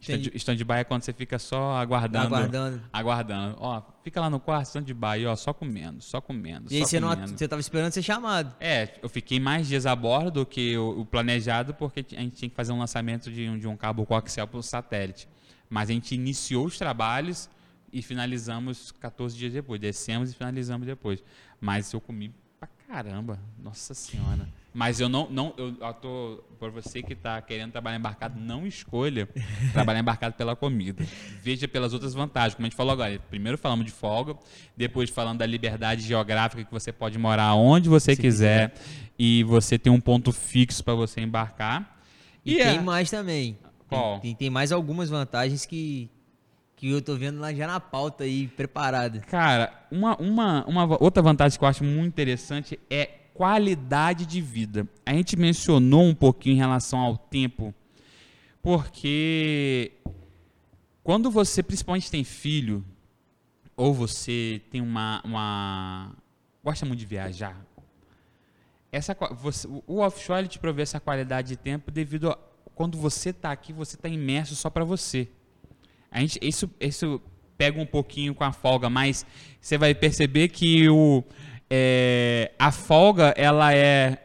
Stand- Stand-by é quando você fica só aguardando. Aguardando. Aguardando. Ó, fica lá no quarto, stand-by, ó, só comendo, só comendo. E aí só você, não, comendo. você tava esperando ser chamado. É, eu fiquei mais dias a bordo do que o, o planejado, porque a gente tinha que fazer um lançamento de, um- de um cabo coaxial para o satélite. Mas a gente iniciou os trabalhos e finalizamos 14 dias depois. Descemos e finalizamos depois. Mas eu comi pra caramba. Nossa Senhora. Mas eu não, não eu, tô, por você que está querendo trabalhar embarcado, não escolha trabalhar embarcado pela comida. Veja pelas outras vantagens, como a gente falou agora. Primeiro falamos de folga, depois falando da liberdade geográfica que você pode morar onde você quiser e você tem um ponto fixo para você embarcar. E, é- tem mais também. Qual? Tem, tem mais algumas vantagens que, que eu tô vendo lá já na pauta aí, preparada. Cara, uma, uma, uma outra vantagem que eu acho muito interessante é qualidade de vida. A gente mencionou um pouquinho em relação ao tempo, porque quando você principalmente tem filho, ou você tem uma. uma gosta muito de viajar, essa, você- o- o offshore ele te provê essa qualidade de tempo devido a quando você está aqui, você está imerso só para você. A gente, isso, isso pega um pouquinho com a folga, mas você vai perceber que o, é, a folga ela é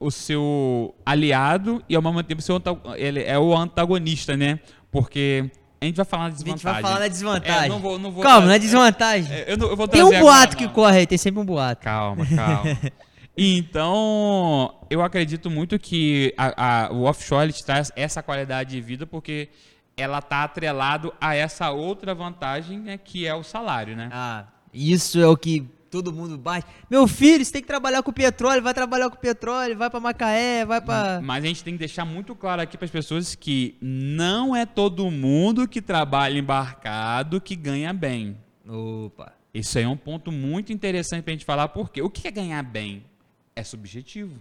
o seu aliado e ao mesmo tempo seu ele é o antagonista, né? Porque A gente vai falar na A gente desvantagem. vai falar da desvantagem. É, não vou, não vou Calma, não é desvantagem. É, eu, não- eu vou tem um boato agora, que não. corre aí, tem sempre um boato. Calma, calma. então, eu acredito muito que a- a- o offshore traz essa qualidade de vida porque ela tá atrelado a essa outra vantagem, né, que é o salário, né? Ah, isso é o que todo mundo bate. Meu filho, você tem que trabalhar com petróleo, vai trabalhar com petróleo, vai pra Macaé, vai pra. Mas a gente tem que deixar muito claro aqui para as pessoas que não é todo mundo que trabalha embarcado que ganha bem. Opa. Isso aí é um ponto muito interessante para a gente falar, porque o que é ganhar bem? É subjetivo.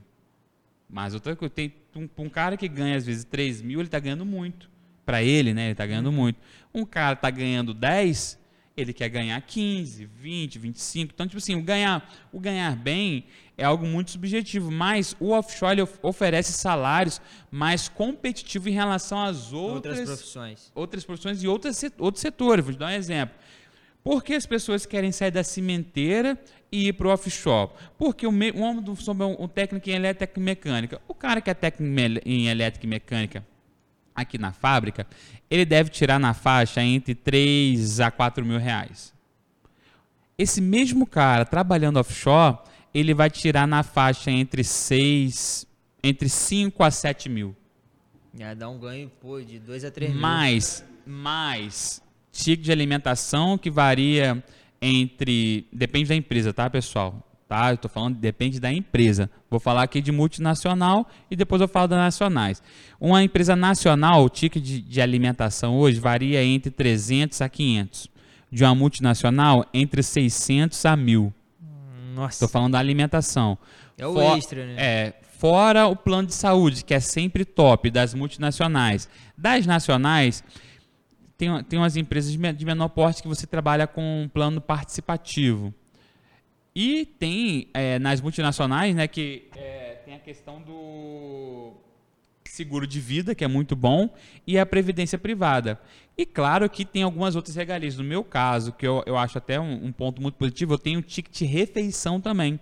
Mas outra coisa, tem um, um cara que ganha às vezes 3 mil, ele está ganhando muito. Para ele, né? Ele está ganhando muito. Um cara está ganhando 10, ele quer ganhar 15, 20, 25. Então, tipo assim, o ganhar, o ganhar bem é algo muito subjetivo. Mas o offshore of- oferece salários mais competitivos em relação às Outras outras profissões. outras profissões e outras, outros setores. Vou te dar um exemplo. Por que as pessoas querem sair da cimenteira e ir para o offshore? Porque o me- um homem do- um, um técnico em elétrica e mecânica. O cara que é técnico em elétrica e mecânica aqui na fábrica, ele deve tirar na faixa entre 3 a 4 mil reais. Esse mesmo cara trabalhando offshore, ele vai tirar na faixa entre 6, entre 5 a 7 mil. Já dá um ganho, pô, de 2 a 3 mil. Mais, mais ticket de alimentação que varia entre. Depende da empresa, tá, pessoal? Tá? Eu tô falando, depende da empresa. Vou falar aqui de multinacional e depois eu falo das nacionais. Uma empresa nacional, o ticket de, de alimentação hoje varia entre 300 a 500. De uma multinacional, entre 600 a 1000. Nossa. Estou falando da alimentação. É o For- extra, né? É, fora o plano de saúde, que é sempre top, das multinacionais. Das nacionais, tem, tem umas empresas de me- de menor porte que você trabalha com um plano participativo. E tem é, nas multinacionais, né, que é, tem a questão do seguro de vida, que é muito bom, e a previdência privada. E claro que tem algumas outras regalias. No meu caso, que eu, eu acho até um, um ponto muito positivo, eu tenho ticket refeição também.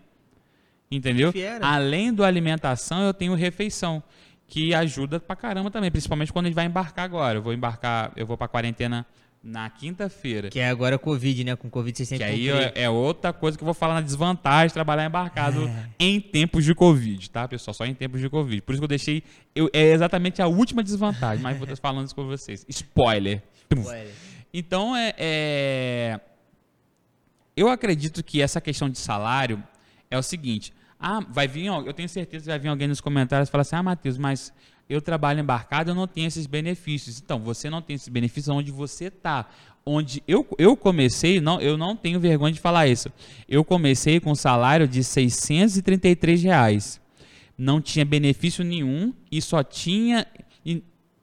Entendeu? Além do alimentação, eu tenho refeição, que ajuda pra caramba também, principalmente quando a gente vai embarcar agora. Eu vou embarcar, eu vou pra quarentena na quinta-feira. Que é agora Covid, né? Com Covid vocês têm Que aí cumprir. é, outra coisa que eu vou falar na desvantagem de trabalhar embarcado É. em tempos de Covid, tá, pessoal? Só em tempos de Covid. Por isso que eu deixei. Eu, é exatamente a última desvantagem, mas vou estar falando isso com vocês. Spoiler. Olha, Então, é, é- eu acredito que essa questão de salário é o seguinte. Ah, vai vir, eu tenho certeza que vai vir alguém nos comentários e falar assim: ah, Matheus, mas eu trabalho embarcado, eu não tenho esses benefícios. Então, você não tem esses benefícios onde você está. Onde eu, eu comecei, não, eu não tenho vergonha de falar isso. Eu comecei com um salário de 633 reais. Não tinha benefício nenhum e só tinha.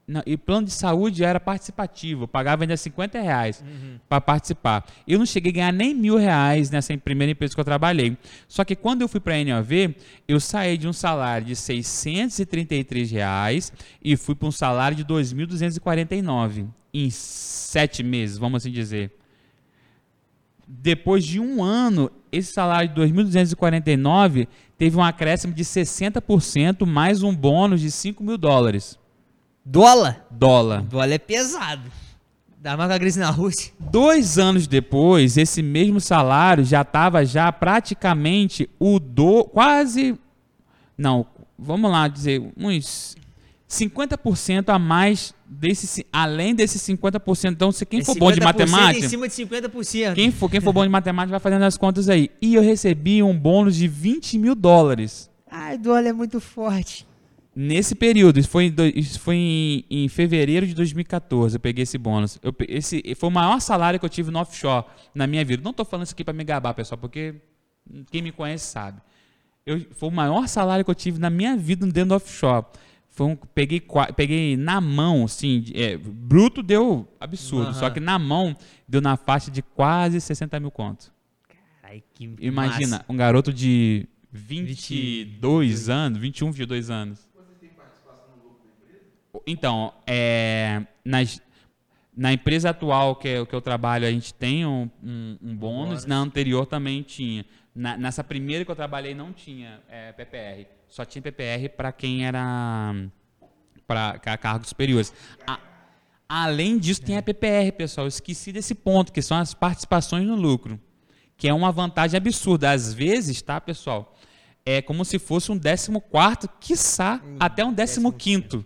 E, não, e plano de saúde era participativo, eu pagava ainda 50 reais para participar. Eu não cheguei a ganhar nem mil reais nessa primeira empresa que eu trabalhei. Só que quando eu fui para a NOV, eu saí de um salário de 633 reais e fui para um salário de 2.249 em sete meses, vamos assim dizer. Depois de um ano, esse salário de 2.249 teve um acréscimo de 60% mais um bônus de 5 mil dólares. Dólar? Dólar. Dólar é pesado. Dá mais com a crise na Rússia. Dois anos depois, esse mesmo salário já estava já praticamente o do quase não, vamos lá dizer uns 50% a mais desse além desses 50%. Então, se quem É for bom de 50% matemática, Em cima de 50%. quem for, quem for bom de matemática vai fazendo as contas aí. E eu recebi um bônus de 20 mil dólares. Ai, dólar é muito forte. Nesse período, isso foi, em, isso foi em, em fevereiro de 2014, eu peguei esse bônus. Eu esse foi o maior salário que eu tive no offshore na minha vida. Não estou falando isso aqui para me gabar, pessoal, porque quem me conhece sabe. Eu, foi o maior salário que eu tive na minha vida dentro do offshore. Foi um, peguei, peguei na mão, assim, é, bruto deu absurdo, Aham. só que na mão deu na faixa de quase 60 mil conto. Ai, que Imagina, massa. um garoto de 22 anos, 21, 22 anos. Então, é, nas- na empresa atual que, eu- que eu trabalho, a gente tem um, um- um bônus. Na anterior também tinha. Na- nessa primeira que eu trabalhei não tinha é, PPR. Só tinha PPR para quem era para cargos superiores. A, Além disso, tem a PPR, pessoal. Eu esqueci desse ponto, que são as participações no lucro. Que é uma vantagem absurda. Às vezes, tá, pessoal? É como se fosse um 14, quiçá, Hum, até um 15,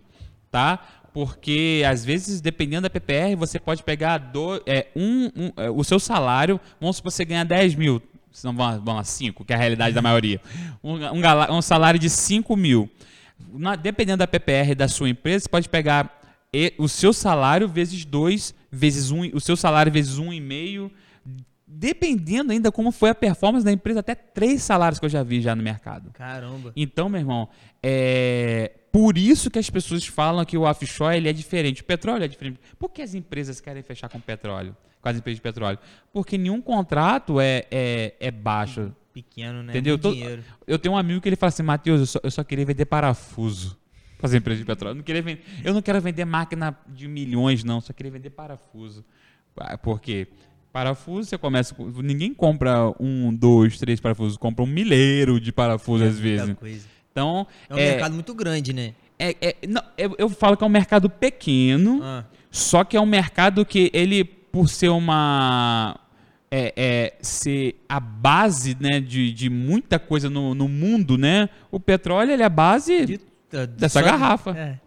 tá? Porque, às vezes, dependendo da PPR, você pode pegar do, é, um, um, é, o seu salário, vamos supor que você ganha 10 mil, se não vão, lá 5, que é a realidade da maioria. Um, um, um salário de 5 mil. Na- dependendo da PPR da sua empresa, você pode pegar e- o seu salário vezes 2, vezes um, o seu salário vezes 1,5, dependendo ainda como foi a performance da empresa, até três salários que eu já vi já no mercado. Caramba. Então, meu irmão, é por isso que as pessoas falam que o offshore ele é diferente. O petróleo é diferente. Por que as empresas querem fechar com petróleo? Com as empresas de petróleo? Porque nenhum contrato é, é, é baixo. Pequeno, né? Entendeu? Todo-. Eu tenho um amigo que ele fala assim, Matheus, eu só, eu só queria vender parafuso para as empresas de petróleo. Eu não, queria vender, eu não quero vender máquina de milhões, não. Só queria vender parafuso. Ah, Por quê? Parafuso, você começa... com- Ninguém compra um, dois, três parafusos. Compra um milheiro de parafuso, às Muita vezes. coisa. Então, É um mercado muito grande, né? é- é- não, eu, eu falo que é um mercado pequeno, Ah, só que é um mercado que ele, por ser uma. É, é, ser a base né, de, de muita coisa no, no mundo, né? O petróleo ele é a base de- da- Dessa só- garrafa. É.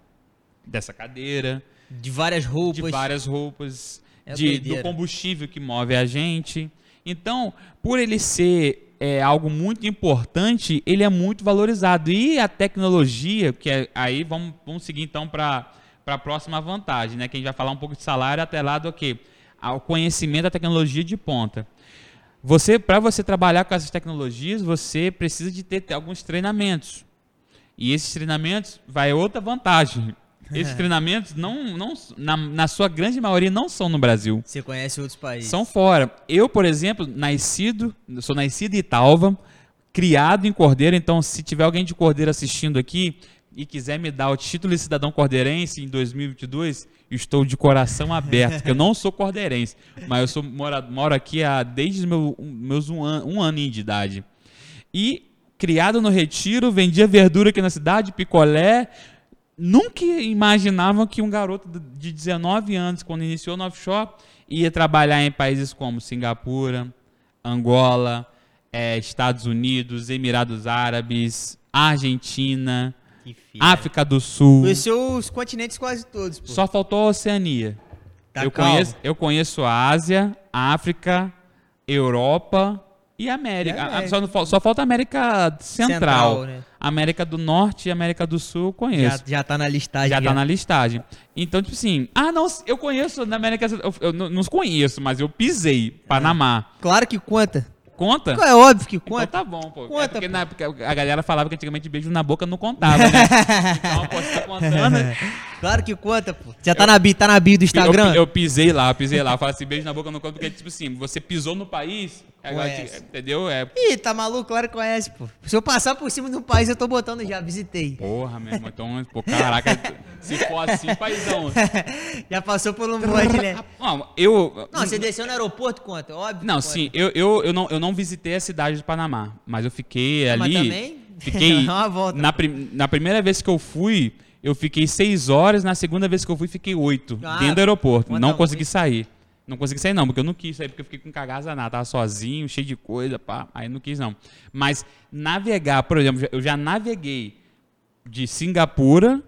dessa cadeira, De várias roupas. de várias roupas, É de, do combustível que move a gente. Então, por ele ser é, algo muito importante, ele é muito valorizado. E a tecnologia, que é, aí vamos, vamos seguir então para a próxima vantagem, né? Que a gente vai falar um pouco de salário atrelado ao quê? Ao conhecimento da tecnologia de ponta. Você, para você trabalhar com essas tecnologias, você precisa de ter alguns treinamentos. E esses treinamentos vai outra vantagem. Esses treinamentos não, não na, na sua grande maioria não são no Brasil. Você conhece outros países. São fora. Eu, por exemplo, nascido, sou nascido em Italva, criado em Cordeiro, então se tiver alguém de Cordeiro assistindo aqui e quiser me dar o título de cidadão cordeirense em 2022, estou de coração aberto, porque eu não sou cordeirense, mas eu sou, mora, moro aqui há, desde meu, meus um, an, um ano de idade. E criado no Retiro, vendia verdura aqui na cidade, picolé. Nunca imaginavam que um garoto de 19 anos, quando iniciou no offshore, ia trabalhar em países como Singapura, Angola, eh, Estados Unidos, Emirados Árabes, Argentina. África do Sul. Conheceu os continentes quase todos, pô. Só faltou a Oceania. Tá eu, conheço, eu conheço a Ásia, a África, Europa e América. E Ah, América. Só, não só falta América Central. Central, né? América do Norte e América do Sul eu conheço. Já, já tá na listagem. Já tá na listagem. Então, tipo assim, ah, não, eu conheço na América Central. Eu, eu não conheço, mas eu pisei. Panamá. Claro que conta. Conta? É óbvio que Então conta. tá bom, pô. Conta, é porque na época a galera falava que antigamente beijo na boca não contava, né? então, pô, você tá contando. Claro que conta, pô. Já tá na bio, tá na bio do Instagram? Eu, eu pisei lá, eu pisei lá. Falei assim, beijo na boca não conta, porque, tipo assim, você pisou no país, agora, Conhece. entendeu? É. Ih, tá maluco? Claro que conhece, pô. Se eu passar por cima do país, eu tô botando já, visitei. Porra, meu irmão. Então, pô, caraca, se for assim, paizão. já passou por um monte, né? Não, eu. Não, você desceu no aeroporto, conta, óbvio. Não, sim, eu, eu, eu, não, eu não visitei a cidade do Panamá, mas eu fiquei Ah, ali. mas também? Fiquei. Na, prim- na primeira vez que eu fui, eu fiquei seis horas, na segunda vez que eu fui, fiquei oito. Ah, dentro do aeroporto. Não consegui sair. Não consegui sair, não, porque eu não quis sair, porque eu fiquei com cagaça nada. Tava sozinho, cheio de coisa, pá. Aí não quis, não. Mas navegar, por exemplo, eu já naveguei de Singapura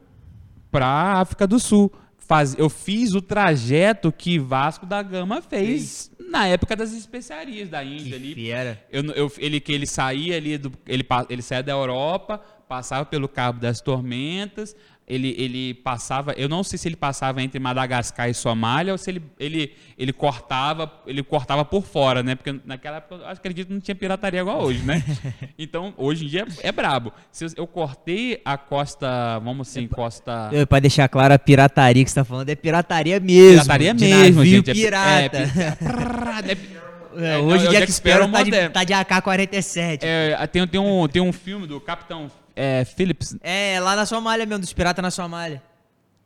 para África do Sul. Faz, eu fiz o trajeto que Vasco da Gama fez na época das especiarias da Índia ali. Que fiera. Eu, eu- ele que ele saía ali do, ele, ele saía da Europa, passava pelo Cabo das Tormentas, ele, ele passava, eu não sei se ele passava entre Madagascar e Somália ou se ele, ele, ele cortava, ele cortava por fora, né? Porque naquela época eu acredito que não tinha pirataria igual hoje, né? Então, hoje em dia é, é brabo. Se eu, eu cortei a costa, vamos assim, costa Eu, pra deixar claro, a pirataria que você tá falando é pirataria mesmo. pirataria mesmo, gente. É- pirata. É, É, é, hoje é o o Jack Jack Sparrow tá de, tá de AK-47. É. é, tem, tem, um, tem um filme do Capitão é, Phillips, lá na Somália mesmo, dos piratas na Somália.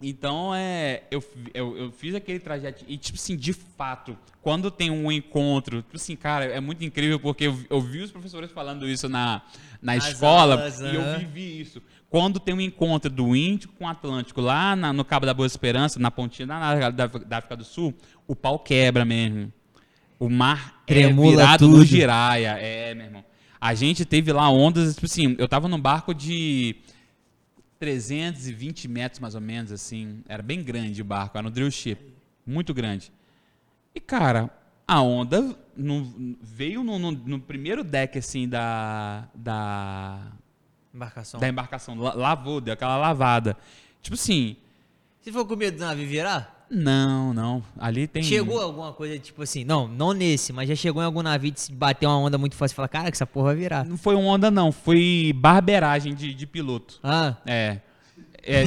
Então, é, eu, eu, eu fiz aquele trajeto e, tipo assim, de fato, quando tem um encontro, tipo assim, cara, é muito incrível porque eu, eu vi os professores falando isso na, na escola aulas, e eu vivi isso. Quando tem um encontro do Índico com o Atlântico lá na- no Cabo da Boa Esperança, na pontinha na, da, da África do Sul, o pau quebra mesmo. O mar Tremula é virado tudo. no giraia. É, meu irmão. A gente teve lá ondas, tipo assim, eu tava num barco de 320 metros mais ou menos, assim. Era bem grande o barco, era um drill ship. Muito grande. E, cara, a onda no- veio no, no- no primeiro deck, assim, da, da, Embarcação. da embarcação. La- Lavou, deu aquela lavada. Tipo assim, Você ficou com medo do navio virar? Não, não. Ali tem... Chegou alguma coisa, tipo assim, não, não nesse, mas já chegou em algum navio de se bater uma onda muito forte e falar, cara, que essa porra vai virar. Não foi uma onda, não. Foi barbeiragem de, de piloto. Ah, É. É,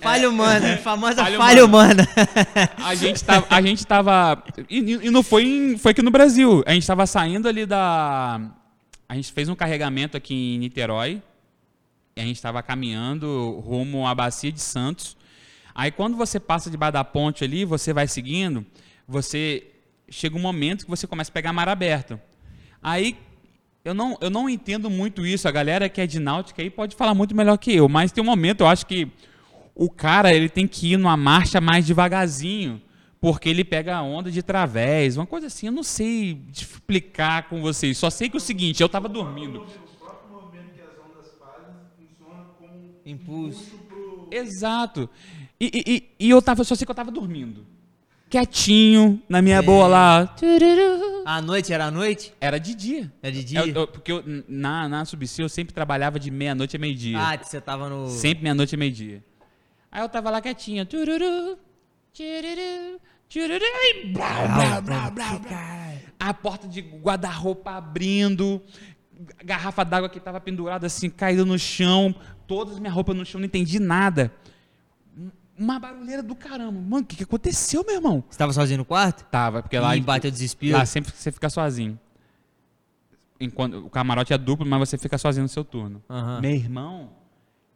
falha humana, famosa falha falha humana. a gente tava. A gente tava e, e não foi, em- foi aqui no Brasil. A gente tava saindo ali da. A gente fez um carregamento aqui em Niterói. E a gente estava caminhando rumo à Bacia de Santos. Aí quando você passa debaixo da ponte ali, você vai seguindo, você chega um momento que você começa a pegar mar aberto. Aí eu não, eu não entendo muito isso. A galera que é de náutica aí pode falar muito melhor que eu, mas tem um momento, eu acho que o cara ele tem que ir numa marcha mais devagarzinho, porque ele pega a onda de través, uma coisa assim. Eu não sei explicar com vocês. Só sei que é o seguinte, eu tava dormindo. O próprio movimento que as ondas fazem funciona como Impulso. pro Exato. E, e, e- eu tava, só sei que eu tava dormindo. Quietinho, na minha boa lá. À noite, era à noite? Era de dia. Era de dia? Eu- eu- porque eu, na, na Subsi eu sempre trabalhava de meia-noite a meio-dia. Ah, você tava no... Sempre meia-noite a meio-dia. Aí eu tava lá quietinho. Tururu, tururu, tururu, e blá, blá, blá, blá, blá. A porta de guarda-roupa abrindo. Garrafa d'água que tava pendurada assim, caída no chão. Todas as minhas roupas no chão, não entendi nada. Uma barulheira do caramba. Mano, o que, que aconteceu, meu irmão? Você tava sozinho no quarto? Tava, porque lá. e bateu desespero? Lá sempre você fica sozinho. Enquanto, o camarote é duplo, mas você fica sozinho no seu turno. Aham. Meu irmão,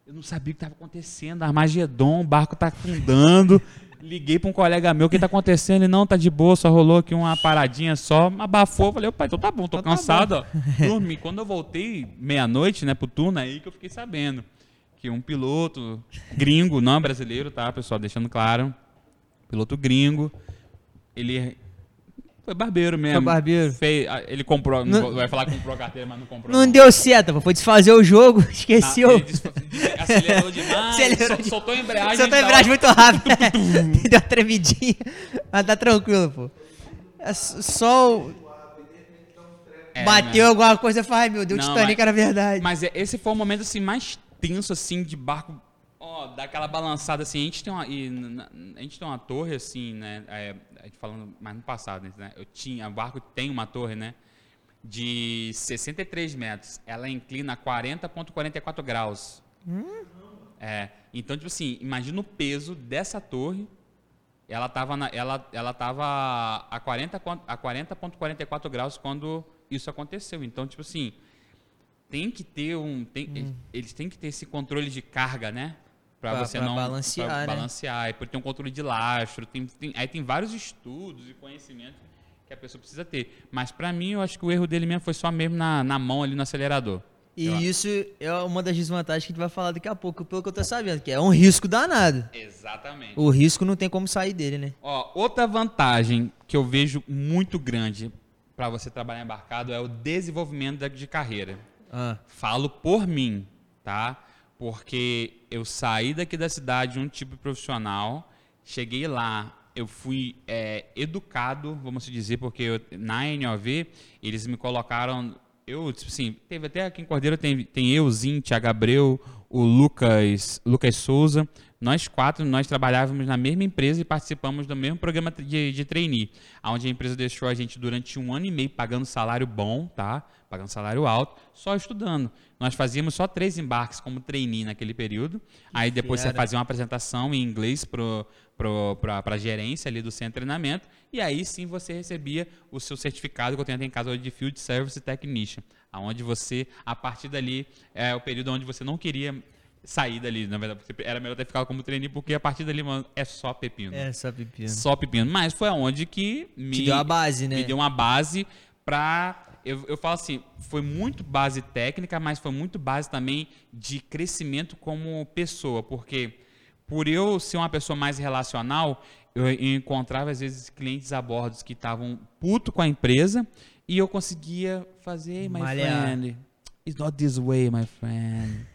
eu não sabia o que estava acontecendo. Armagedon, o barco tá afundando. Liguei para um colega meu, o que tá acontecendo? Ele não tá de boa, só rolou aqui uma paradinha só, abafou. Falei, pai, então tá bom, tô Então tá cansado, ó. Dormi. Quando eu voltei meia-noite, né, pro turno, aí que eu fiquei sabendo que um piloto gringo, não brasileiro, tá, pessoal, deixando claro, piloto gringo, ele foi barbeiro mesmo. Foi barbeiro. Fez- ah, ele comprou, Não- não, vai falar que comprou a carteira, mas não comprou. Não deu certo. Foi desfazer o jogo, esqueceu. Ah, acelerou demais, Acelerou sol- de- soltou a embreagem. Tá da embreagem muito rápido. Deu uma tremidinha. Mas tá tranquilo, pô. É só o- É, bateu né? alguma coisa e ai meu Deus, Não, Titanic mas- era verdade. Mas é- esse foi o momento assim mais tenso assim de barco, ó, daquela balançada assim. A gente tem uma, e na- a gente tem uma torre assim, né? é, a gente falando mais no passado, né? Eu tinha, o barco tem uma torre, né? De 63 metros. Ela inclina 40,44 graus. É, então, tipo assim, imagina o peso dessa torre. Ela estava ela, ela tava a 40 quan- a 40,44 graus quando isso aconteceu. Então, tipo assim, tem que ter um. tem- Eles têm que ter esse controle de carga, né? Pra, Hum. Você pra não. balancear, pra né? balancear. E por ter um controle de lastro. Tem, tem- aí tem vários estudos e conhecimentos que a pessoa precisa ter. Mas pra mim, eu acho que o erro dele mesmo foi só mesmo na, na mão ali no acelerador. E isso é uma das desvantagens que a gente vai falar daqui a pouco, pelo que eu tô sabendo, que é um risco danado. Exatamente. O risco não tem como sair dele, né? Ó, outra vantagem que eu vejo muito grande para você trabalhar embarcado é o desenvolvimento de carreira. Ah, Falo por mim, tá? Porque eu saí daqui da cidade um tipo profissional, cheguei lá, eu fui é, educado, vamos dizer, porque eu- na NOV eles me colocaram, eu, tipo assim, teve até aqui em Cordeiro, tem, tem eu, Zintia, Gabriel, o Lucas, Lucas Souza, nós quatro, nós trabalhávamos na mesma empresa e participamos do mesmo programa de, de trainee, onde a empresa deixou a gente durante um ano e meio pagando salário bom, tá? Pagando salário alto, só estudando. Nós fazíamos só três embarques como trainee naquele período. Aí depois você fazia uma apresentação em inglês para a gerência ali do centro de treinamento. E aí sim você recebia o seu certificado que eu tenho até em casa hoje de Field Service Technician. Onde você, a partir dali, é o período onde você não queria sair dali. Na verdade, porque era melhor ter ficado como trainee, porque a partir dali, mano, é só pepino. É, só pepino. Só pepino. Mas foi aonde que me, Te deu a base, né? me deu uma base pra. Eu, eu falo assim, foi muito base técnica, mas foi muito base também de crescimento como pessoa, porque por eu ser uma pessoa mais relacional, eu, encontrava às vezes clientes a bordo que estavam puto com a empresa e eu conseguia fazer, "Hey, my Malhar. friend, it's not this way, my friend.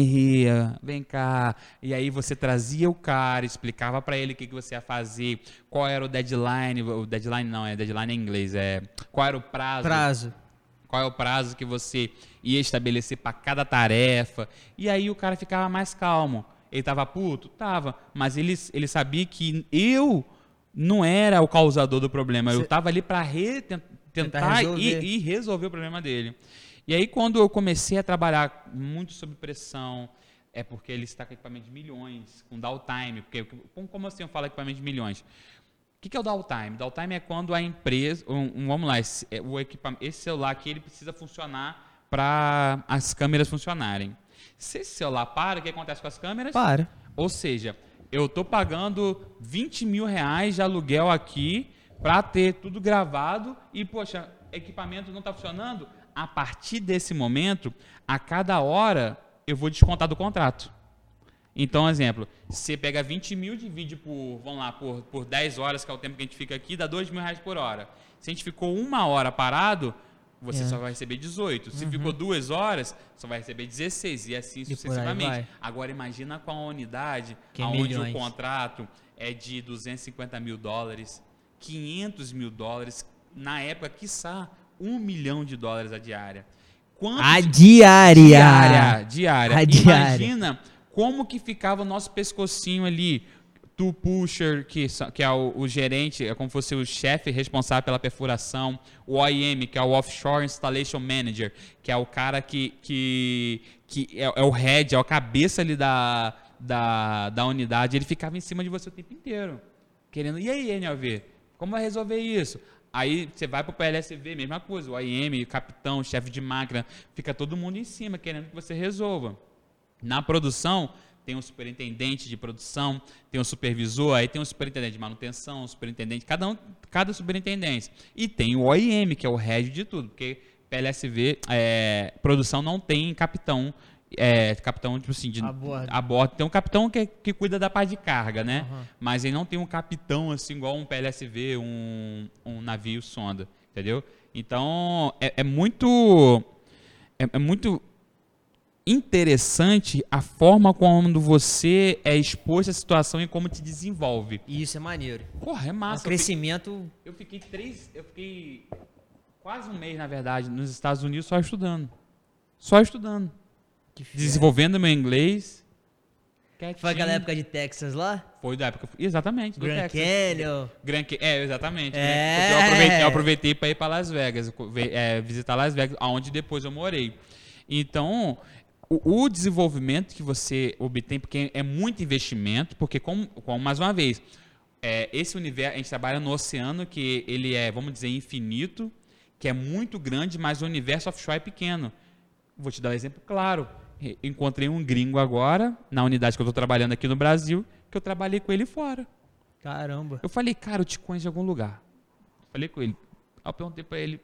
Here, vem cá. E aí você trazia o cara, explicava pra ele o que, que você ia fazer, qual era o deadline, o deadline não, é deadline em inglês, é qual era o prazo, Prazo. qual é o prazo que você ia estabelecer para cada tarefa. E aí o cara ficava mais calmo. Ele tava puto? Tava. Mas ele, ele sabia que eu não era o causador do problema. Eu Cê- tava ali para tentar Tentar resolver. e, e resolver o problema dele. E aí quando eu comecei a trabalhar muito sob pressão, é porque ele está com equipamento de milhões, com downtime. Porque, como- assim eu falo equipamento de milhões? O que, que é o downtime? Downtime é quando a empresa, um, um- vamos lá, esse, é, o equipamento, esse celular aqui ele precisa funcionar para as câmeras funcionarem. Se esse celular para, o que acontece com as câmeras? Para. Ou seja, eu tô pagando 20 mil reais de aluguel aqui para ter tudo gravado e, poxa, equipamento não está funcionando. A partir desse momento, a cada hora eu vou descontar do contrato. Então, exemplo, você pega 20 mil, divide por, vamos lá, por, por 10 horas, que é o tempo que a gente fica aqui, dá 2 mil reais por hora. Se a gente ficou uma hora parado, você É. só vai receber 18. Se ficou duas horas, só vai receber 16 e assim aí sucessivamente. Agora imagina com a unidade, Que é onde o contrato é de 250 mil dólares, 500 mil dólares, na época, quiçá, um milhão de dólares a diária. Quantos A diária. diária, diária. A diária. Imagina como que ficava o nosso pescocinho ali. Tu pusher, que, que é o, o gerente, é como se fosse o chefe responsável pela perfuração. O OIM, que é o Offshore Installation Manager, que é o cara que, que, que é, é o head, é o cabeça ali da, da, da unidade. Ele ficava em cima de você o tempo inteiro. Querendo, e aí, NLV? Como vai resolver isso? Aí você vai pro PLSV, mesma coisa. O OIM, o capitão, o chefe de máquina, fica todo mundo em cima querendo que você resolva. Na produção, tem um superintendente de produção, tem um supervisor, aí tem um superintendente de manutenção, um superintendente, cada um, cada superintendente. E tem o OIM, que é o head de tudo, porque PLSV, é, produção não tem capitão, é, capitão, tipo assim, de, A bordo. a bordo. Tem um capitão que, que cuida da parte de carga, né? Aham. Mas ele não tem um capitão assim, igual um PLSV, um, um navio sonda, entendeu? Então, é, é muito. É, é muito interessante a forma como você é exposto à situação e como te desenvolve. E isso é maneiro. Porra, é É um massa. Eu fi- crescimento. eu fiquei três. Eu fiquei quase um mês, na verdade, nos Estados Unidos só estudando. Só estudando. Desenvolvendo meu inglês. Foi aquela quietinho. época de Texas lá? Foi da época. Exatamente, Grand Texas. Canyon. Grand é, exatamente. É. Eu aproveitei, eu aproveitei para ir para Las Vegas, é, visitar Las Vegas, aonde depois eu morei. Então, o, o desenvolvimento que você obtém, porque é muito investimento, porque, como, como mais uma vez, é, esse universo, a gente trabalha no oceano, que ele é, vamos dizer, infinito, que é muito grande, mas o universo offshore é pequeno. Vou te dar um exemplo claro. Encontrei um gringo agora, na unidade que eu estou trabalhando aqui no Brasil, que eu trabalhei com ele fora. Caramba. Eu falei, cara, eu te conheço de algum lugar. Falei com ele. Aí eu perguntei pra ele,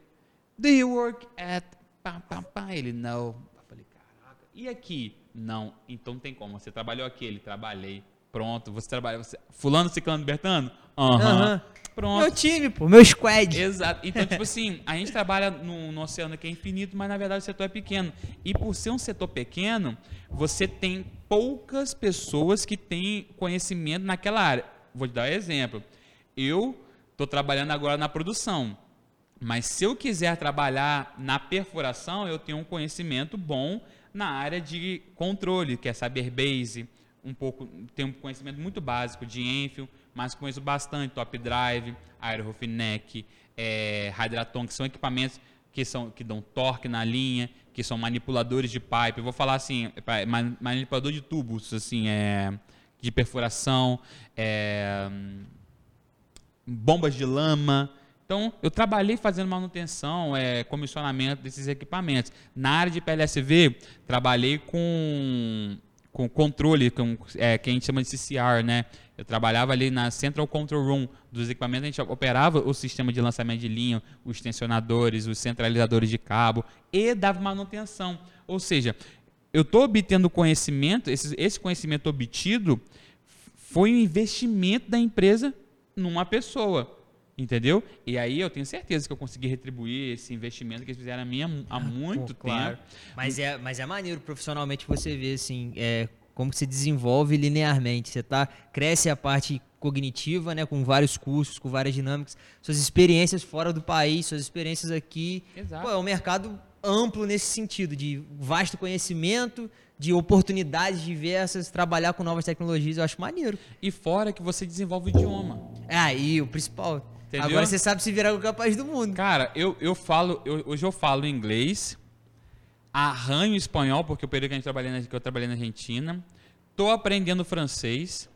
do you work at... Pá, pá, pá? Ele, não. Eu falei, caraca. E aqui? Não. Então não tem como. Você trabalhou aqui? Ele, trabalhei. Pronto. Você trabalha... Você... Fulano, Ciclano, Bertano? Aham. Aham. Pronto. Meu time, pô. Meu squad. Exato. Então, tipo assim, a gente trabalha no, no oceano que é infinito, mas na verdade o setor é pequeno. E por ser um setor pequeno, você tem poucas pessoas que têm conhecimento naquela área. Vou te dar um exemplo. Eu estou trabalhando agora na produção. Mas se eu quiser trabalhar na perfuração, eu tenho um conhecimento bom na área de controle, que é saber base, um pouco, tenho um conhecimento muito básico de Enfield, mas conheço bastante Top Drive, Aeroroof Neck, é, Hydraton, que são equipamentos que, são, que dão torque na linha, que são manipuladores de pipe. Eu vou falar assim, ma- manipulador de tubos, assim, é, de perfuração, é, bombas de lama. Então, eu trabalhei fazendo manutenção, é, comissionamento desses equipamentos. Na área de PLSV, trabalhei com, com controle, com, é, que a gente chama de CCR, né? Eu trabalhava ali na Central Control Room dos equipamentos, a gente operava o sistema de lançamento de linha, os tensionadores, os centralizadores de cabo e dava manutenção. Ou seja, eu estou obtendo conhecimento, esse, esse conhecimento obtido foi um investimento da empresa numa pessoa. Entendeu? E aí eu tenho certeza que eu consegui retribuir esse investimento que eles fizeram a mim há, há muito Pô, claro. tempo. Mas é, mas é maneiro profissionalmente você ver assim, é, como que se desenvolve linearmente. Você tá, cresce a parte cognitiva, né, com vários cursos, com várias dinâmicas, suas experiências fora do país, suas experiências aqui. Exato. Pô, é um mercado amplo nesse sentido, de vasto conhecimento, de oportunidades diversas, trabalhar com novas tecnologias, eu acho maneiro. E fora que você desenvolve o idioma. Ah, e o principal. Entendeu? Agora você sabe se virar o capaz do mundo. Cara, eu, eu falo, eu- hoje eu falo inglês, arranho espanhol, porque o período que, a gente trabalhei na, que eu trabalhei na Argentina. Tô aprendendo francês,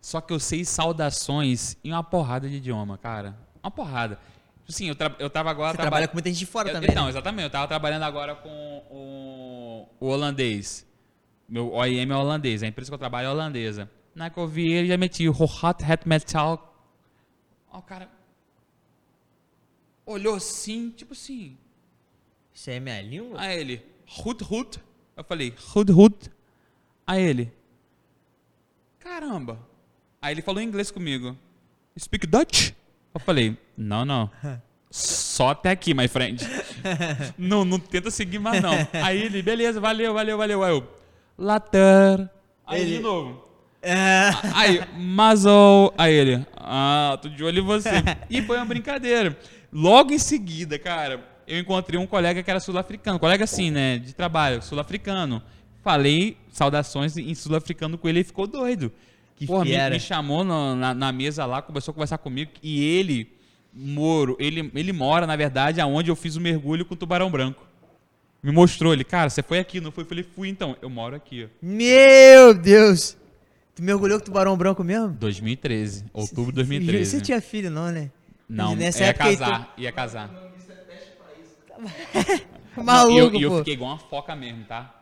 só que eu sei saudações em uma porrada de idioma, cara. Uma porrada. Sim, eu, tra eu tava agora Você traba- trabalha com muita gente de fora Eu- também. Então, né? exatamente. Eu tava trabalhando agora com o, o holandês. Meu OIM é holandês. A empresa que eu trabalho é holandesa. Na que eu vi ele, já meti o hot hat metal. Ó, o cara olhou assim, tipo assim. Isso aí é minha língua? Aí ele, Hut Hut. Eu falei, Hut Hut. Aí ele, caramba. Aí ele falou em inglês comigo. Speak Dutch? Eu falei, não, não. Só até aqui, my friend. não, não tenta seguir mais, não. Aí ele, beleza, valeu, valeu, valeu. Aí eu, later. Aí Ele- de novo. É. Aí, Mazol. Aí ele, ah, tô de olho em você. E foi uma brincadeira. Logo em seguida, cara, eu encontrei um colega que era sul-africano. Colega assim, né, de trabalho, sul-africano. Falei saudações em sul-africano com ele e ficou doido. Que Pô, me, me chamou no- na, na mesa lá, começou a conversar comigo. E ele, Moro, ele, ele mora, na verdade, aonde eu fiz o mergulho com o tubarão branco. Me mostrou ele, cara, você foi aqui, não foi? Eu falei, fui então. Eu moro aqui. Meu Deus! Tu mergulhou com tubarão branco mesmo? 2013, outubro de 2013. Você tinha filho, não, né? Não, ia casar, ia casar. Não, Maluco, e eu, e eu fiquei igual uma foca mesmo, tá?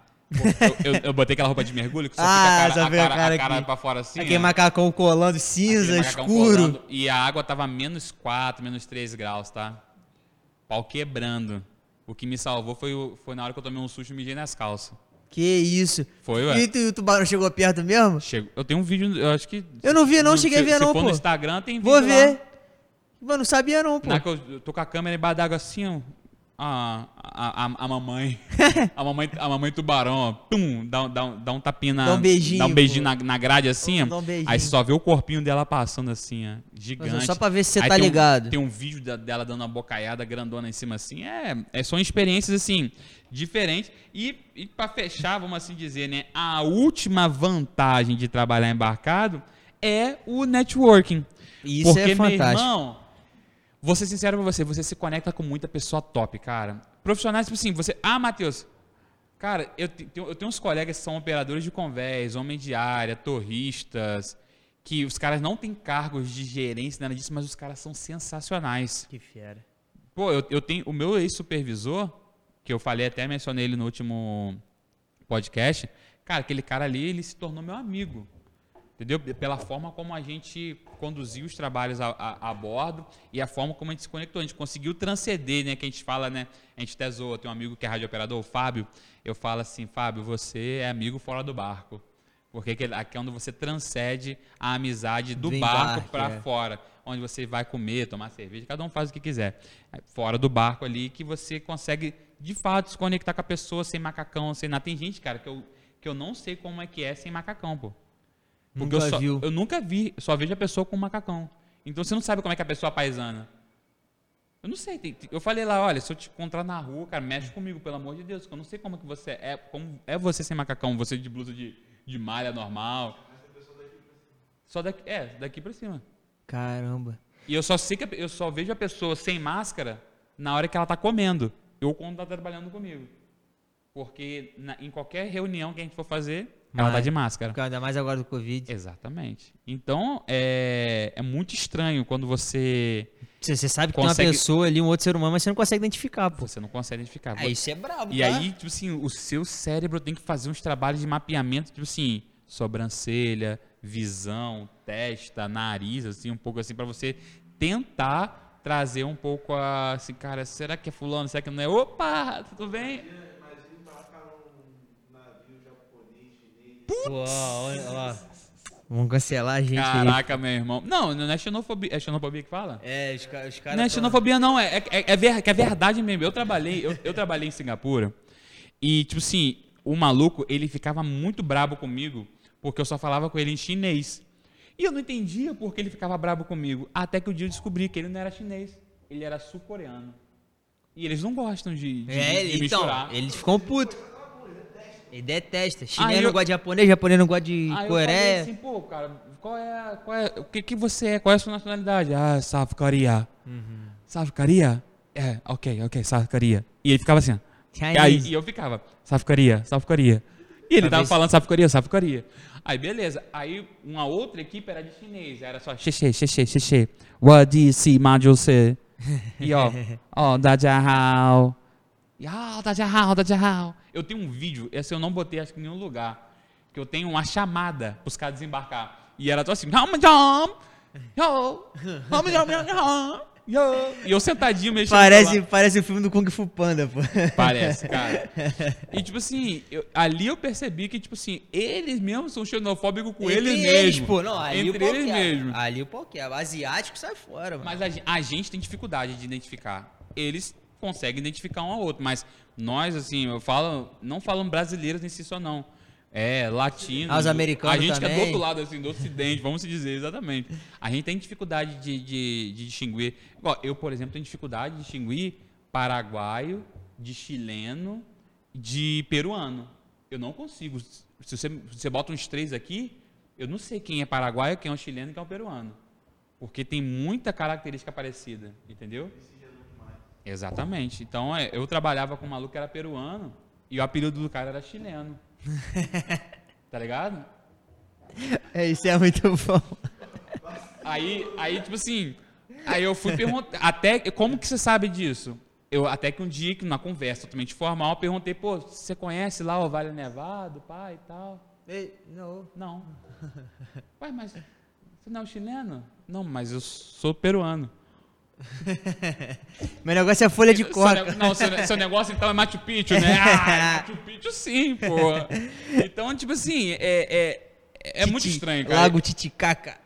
Eu, eu- eu botei aquela roupa de mergulho que só Ah, fica a cara, a a cara, cara a cara pra fora assim. Aquele ó. macacão colando cinza, macacão escuro. colando, e a água tava menos 4, menos 3 graus, tá? Pau quebrando. O que me salvou foi, foi na hora que eu tomei um susto e mijei nas calças. Que isso. Foi, ué. E tu- o tubarão chegou perto mesmo? Chego, eu tenho um vídeo, eu acho que... Eu não vi, não, se- cheguei a ver, se não, for pô. no Instagram tem vídeo Vou lá. ver. Mano, não sabia não, pô. Na que eu, eu tô com a câmera embaixo d'água assim, ó. A, a, a, a mamãe. a mamãe. A mamãe tubarão, ó. Pum, dá, um- dá, um- dá um tapinha na. Dá um beijinho, Dá um beijinho na, na grade assim. Dá um beijinho. Aí você só vê o corpinho dela passando assim, ó. Mas Gigante. é só pra ver se você Aí tá tem um- ligado. tem um vídeo da- dela dando uma bocaiada grandona em cima assim. É, é, são experiências assim, diferentes. E, e para fechar, vamos assim dizer, né? A última vantagem de trabalhar embarcado é o networking. Isso Porque, é fantástico. meu irmão, vou ser sincero pra você, você se conecta com muita pessoa top, cara. Profissionais, tipo assim, você. Ah, Matheus. Cara, eu, te- tenho- eu tenho uns colegas que são operadores de convés, homens de área, torristas, que os caras não têm cargos de gerência, nada disso, mas os caras são sensacionais. Que fera. Pô, eu, eu tenho o meu ex-supervisor, que eu falei até mencionei ele no último podcast. Cara, aquele cara ali, ele se tornou meu amigo. Entendeu? Pela forma como a gente conduziu os trabalhos a, a- a bordo e a forma como a gente se conectou. A gente conseguiu transcender, né? Que a gente fala, né? A gente até zoa, tem um amigo que é radiooperador, o Fábio. Eu falo assim, Fábio, você é amigo fora do barco. Porque aqui é onde você transcende a amizade do, Do barco para é. fora. Onde você vai comer, tomar cerveja, cada um faz o que quiser. Fora do barco ali que você consegue, de fato, se conectar com a pessoa sem macacão, sem nada. Tem gente, cara, que eu, que eu não sei como é que é sem macacão, pô. Porque Nunca eu, só, viu. eu nunca vi, só vejo a pessoa com macacão. Então você não sabe como é que a pessoa é paisana. Eu não sei. tem- eu falei lá, olha, se eu te encontrar na rua, cara, mexe comigo, pelo amor de Deus, que eu não sei como é que você é. Como é você sem macacão, você de blusa de, de malha normal. Só daqui, é, daqui pra cima. Caramba. E eu só sei que eu só vejo a pessoa sem máscara na hora que ela tá comendo. Ou quando tá trabalhando comigo. Porque na- em qualquer reunião que a gente for fazer, ela tá Mas- de máscara. Ainda mais agora do Covid. Exatamente. Então, é, é muito estranho quando você Você, você sabe que tem Consegue- uma pessoa ali, um outro ser humano, mas você não consegue identificar, pô. Você não consegue identificar. É, isso é brabo, E tá? aí, tipo assim, o seu cérebro tem que fazer uns trabalhos de mapeamento, tipo assim, sobrancelha, visão, testa, nariz, assim, um pouco assim, pra você tentar trazer um pouco a, assim, cara, será que é fulano, será que não é? Opa, tudo bem? Imagina embarcar num navio japonês, Pô, ó, olha, ó. Vamos cancelar a gente aí. Caraca, meu irmão. Não, não é xenofobia, é xenofobia que fala? É, os, ca- os caras. Não é tão- xenofobia, não. É, é, é, ver- é verdade mesmo. Eu trabalhei, eu, eu trabalhei em Singapura e, tipo assim, o maluco, ele ficava muito brabo comigo porque eu só falava com ele em chinês. E eu não entendia por que ele ficava brabo comigo. Até que o dia eu descobri que ele não era chinês. Ele era sul-coreano. E eles não gostam de, de, É, de então, misturar. eles ficam putos. Ele detesta. Chinês não gosta de japonês, japonês não gosta de Aí eu falei Coreia. assim, pô, cara, qual é, qual é, o que que você é? Qual é a sua nacionalidade? Ah, South Korea. Uhum. South Korea? É, ok, ok, South Korea. E ele ficava assim, ó. E, aí, e eu ficava, South Korea, South Korea. E ele Pra tava falando South Korea, South Korea. Aí, beleza. Aí, uma outra equipe era de chinês. Era só xixi, xixi, xixi. What do you see, Majuse? E ó, ó, Dajahao. Yao, Dajahao, Dajahao. Eu tenho um vídeo, esse eu não botei acho que em nenhum lugar, que eu tenho uma chamada pros caras desembarcar. E era só assim, "Hum, jam, yo, hum, jam, jam, yo." E eu sentadinho mexendo Parece, parece o filme do Kung Fu Panda, pô. Parece, cara. E, tipo assim, eu- ali eu percebi que, tipo assim, eles mesmos são xenofóbicos com Entre eles eles, mesmos. pô. Não, ali Entre o eles mesmos. Ali o quebra. Asiático sai fora, mano. Mas a, a gente tem dificuldade de identificar. Eles conseguem identificar um ao outro, mas nós, assim, eu falo, não falam brasileiros nesse só não. É, latino. Os americanos A gente que é do também. outro lado, assim, do ocidente, vamos se dizer, exatamente. A gente tem dificuldade de, de, de distinguir. Igual, eu, por exemplo, tenho dificuldade de distinguir paraguaio, de chileno, de peruano. Eu não consigo. Se você, se você bota uns três aqui, eu não sei quem é paraguaio, quem é um chileno e quem é um peruano. Porque tem muita característica parecida, entendeu? Exatamente. Então, é, eu trabalhava com um maluco que era peruano e o apelido do cara era chileno. tá ligado? É, isso é muito bom. Aí, aí, tipo assim, aí eu fui perguntar, até, como que você sabe disso? Eu, até que um dia, que numa conversa totalmente formal, eu perguntei, pô, você conhece lá o Vale Nevado, pai e tal? Ei, não. Não. Ué, mas você não é um chileno? Não, mas eu sou peruano. Meu negócio é folha de Seu coca. ne- Não, seu, seu negócio então é Machu Picchu, né? Ah, Machu Picchu sim, pô. Então, tipo assim, é, é, é muito estranho, cara. Lago Titicaca.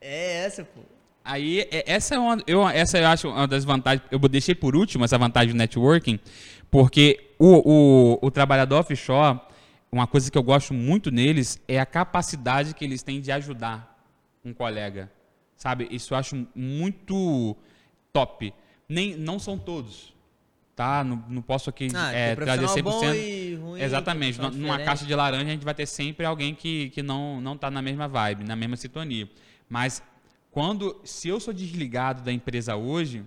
É essa, pô. Aí, é- essa é uma, eu, essa eu acho uma das vantagens. Eu deixei por último essa vantagem do networking, porque o, o, o trabalhador offshore, uma coisa que eu gosto muito neles é a capacidade que eles têm de ajudar um colega. Sabe? Isso eu acho muito top. Nem, não são todos. Tá? Não, não posso aqui Ah, é, trazer 100%. profissional bom e ruim. Exatamente. Numa diferente. caixa de laranja a gente vai ter sempre alguém que, que não, não tá na mesma vibe, na mesma sintonia. Mas quando, se eu sou desligado da empresa hoje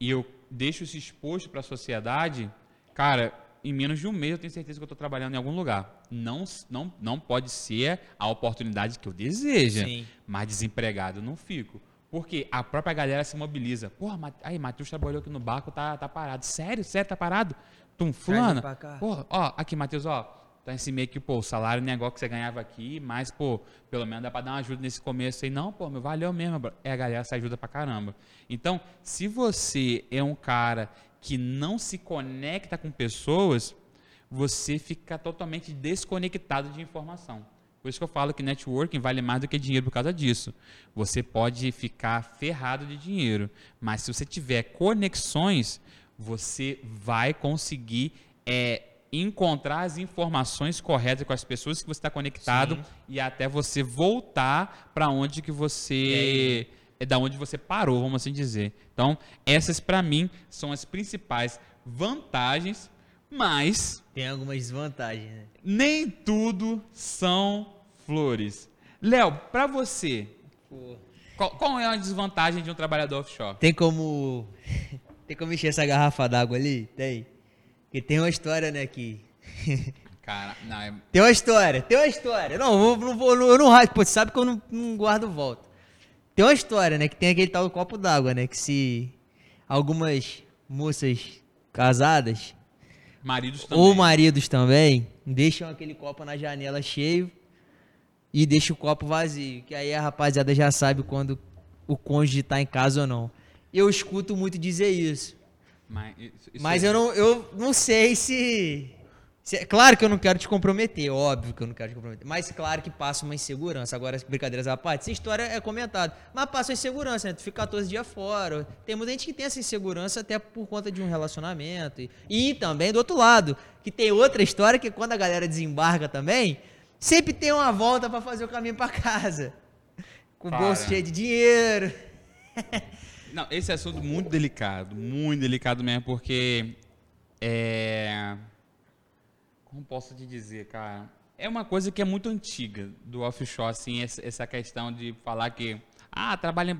e eu deixo isso exposto para a sociedade, cara, em menos de um mês eu tenho certeza que eu estou trabalhando em algum lugar. Não, não, não pode ser a oportunidade que eu desejo, Sim. mas desempregado eu não fico. Porque a própria galera se mobiliza. Porra, aí, Matheus trabalhou aqui no barco, tá, tá parado. Sério? Sério, tá parado? Tum, fulano. Porra, ó, aqui, Matheus, ó. Tá esse meio que, pô, o salário não é igual que você ganhava aqui, mas, pô, pelo menos dá pra dar uma ajuda nesse começo aí. Não, pô, meu, valeu mesmo, bro. É, a galera se ajuda pra caramba. Então, se você é um cara que não se conecta com pessoas, você fica totalmente desconectado de informação. Por isso que eu falo que networking vale mais do que dinheiro por causa disso. Você pode ficar ferrado de dinheiro, mas se você tiver conexões, você vai conseguir é, encontrar as informações corretas com as pessoas que você está conectado e até você voltar para onde que você é da onde você parou, vamos assim dizer. Então, essas para mim são as principais vantagens, mas Tem algumas desvantagens, né? nem tudo são flores. Léo, para você, qual, qual é a desvantagem de um trabalhador offshore? Tem como. Tem como encher essa garrafa d'água ali? Tem. Porque tem uma história, né, que. Cara, não, é- Tem uma história, tem uma história. Não, eu não vou, eu não. Pô, você sabe que eu não, não guardo volta. Tem uma história, né? Que tem aquele tal do copo d'água, né? Que se algumas moças casadas Maridos também. ou maridos também deixam aquele copo na janela cheio e deixam o copo vazio. Que aí a rapaziada já sabe quando o cônjuge tá em casa ou não. Eu escuto muito dizer isso. Mas, isso- isso Mas é- eu não, eu não sei se, se- Claro que eu não quero te comprometer, óbvio que eu não quero te comprometer. Mas claro que passa uma insegurança. Agora, brincadeiras à parte, essa história é comentada. Mas passa uma insegurança, né? Tu fica 14 dias fora. Tem muita gente que tem essa insegurança até por conta de um relacionamento. E, e também do outro lado, que tem outra história que quando a galera desembarca também, sempre tem uma volta pra fazer o caminho pra casa. Com o bolso cheio de dinheiro. Não, esse assunto muito delicado, muito delicado mesmo, porque é. Como posso te dizer, cara? É uma coisa que é muito antiga do offshore, assim, essa, questão de falar que. Ah, trabalha.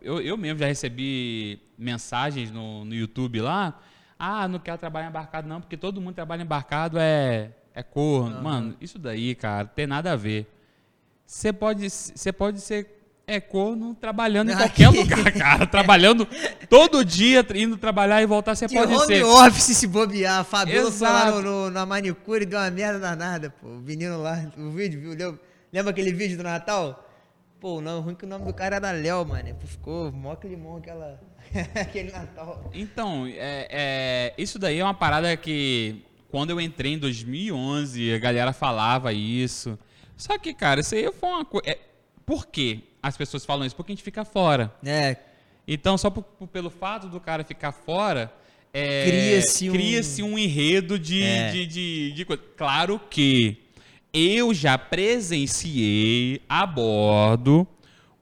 Eu, eu mesmo já recebi mensagens no, no YouTube lá. Ah, não quero trabalhar embarcado, não, porque todo mundo trabalha embarcado é, é corno. Mano, isso daí, cara, tem nada a ver. Você pode, você pode ser é corno trabalhando em Aqui. qualquer lugar, cara. trabalhando todo dia, indo trabalhar e voltar, você De pode home ser. office se bobear. A Fabiola foi lá no, no- na manicure e deu uma merda danada, pô. O menino lá, o vídeo, viu? Lembra, lembra aquele vídeo do Natal? Pô, não, ruim que o nome do cara era Léo, mano. Ficou mó climão aquela, aquele Natal. Então, é, é, isso daí é uma parada que quando eu entrei em 2011, a galera falava isso. Só que, cara, isso aí foi uma coisa. por que as pessoas falam isso? Porque a gente fica fora. É, Então, só por- por- pelo fato do cara ficar fora, é, Cria-se um- cria-se um enredo de, É. de, de, de coisa. Claro que eu já presenciei a bordo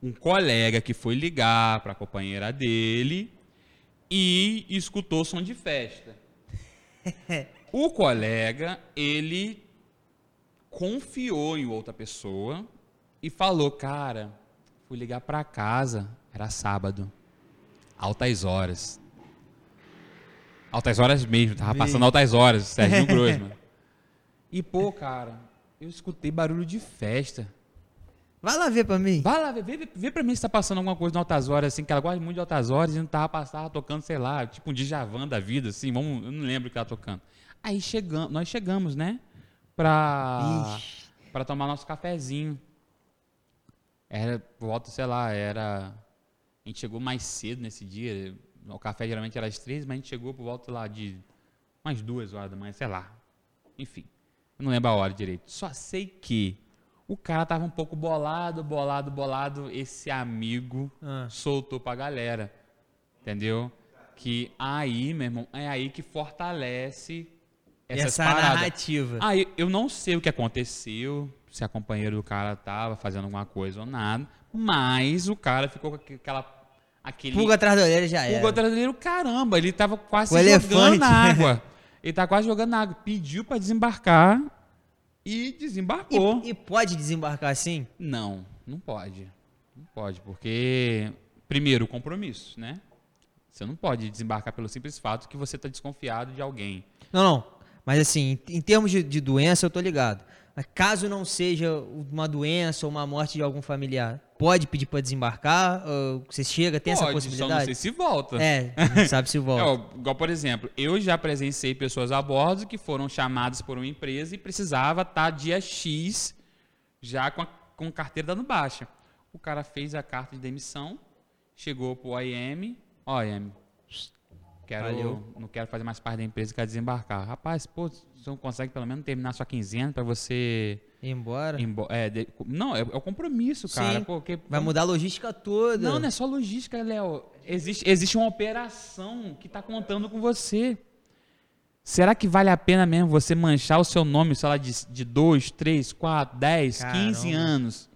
um colega que foi ligar para a companheira dele e escutou som de festa. o colega, ele confiou em outra pessoa e falou, cara, fui ligar para casa, era sábado, altas horas. Altas horas mesmo, tava passando altas horas, Serginho Grossman. E, pô, cara, eu escutei barulho de festa. vai lá ver pra mim. Vai lá, vê, vê, vê pra mim se tá passando alguma coisa em altas horas, assim, que ela gosta muito de altas horas e não tava, passando, tava tocando, sei lá, tipo um Djavan da vida, assim, vamos, eu não lembro o que ela tocando. Aí chegamos, nós chegamos, né, pra, Ixi. pra tomar nosso cafezinho. Era, por volta, sei lá, era... A gente chegou mais cedo nesse dia, o café geralmente era às três, mas a gente chegou por volta lá de umas duas horas da manhã, sei lá. Enfim, eu não lembro a hora direito. Só sei que o cara tava um pouco bolado, bolado, bolado. Esse amigo Ah. soltou pra galera. Entendeu? Que aí, meu irmão, é aí que fortalece essas Essa paradas. narrativa. Aí eu não sei o que aconteceu, se a companheira do cara tava fazendo alguma coisa ou nada, mas o cara ficou com aque- aquela aquele Pulga atrás da orelha já pulga era. atrás dele, caramba, ele tava quase O jogando elefante. na água. Ele tá quase jogando na água, pediu pra desembarcar e desembarcou. E, e pode desembarcar assim? Não, não pode. Não pode, porque primeiro compromisso, né? Você não pode desembarcar pelo simples fato que você tá desconfiado de alguém. Não, não. Mas assim, em termos de, de doença, eu tô ligado. Mas caso não seja uma doença ou uma morte de algum familiar, pode pedir pra desembarcar? Você chega, tem essa Pode, Só não possibilidade? sei se volta. É, não sabe se É, volta. ó, igual, por exemplo, eu já presenciei pessoas a bordo que foram chamadas por uma empresa e precisava estar dia X já com, a, com carteira dando baixa. O cara fez a carta de demissão, chegou pro OIM, OIM, quero, Valeu. não quero fazer mais parte da empresa, quero desembarcar. Rapaz, pô, você não consegue pelo menos terminar sua quinzena para você... Ir embora. é, de- não, é, é o compromisso, cara. Sim. Porque, Vai mudar a logística toda. não, não é só logística, Léo. Existe, existe uma operação que está contando com você. Será que vale a pena mesmo você manchar o seu nome, sei lá, de, de 2, 3, 4, 10, 15 Caramba. anos?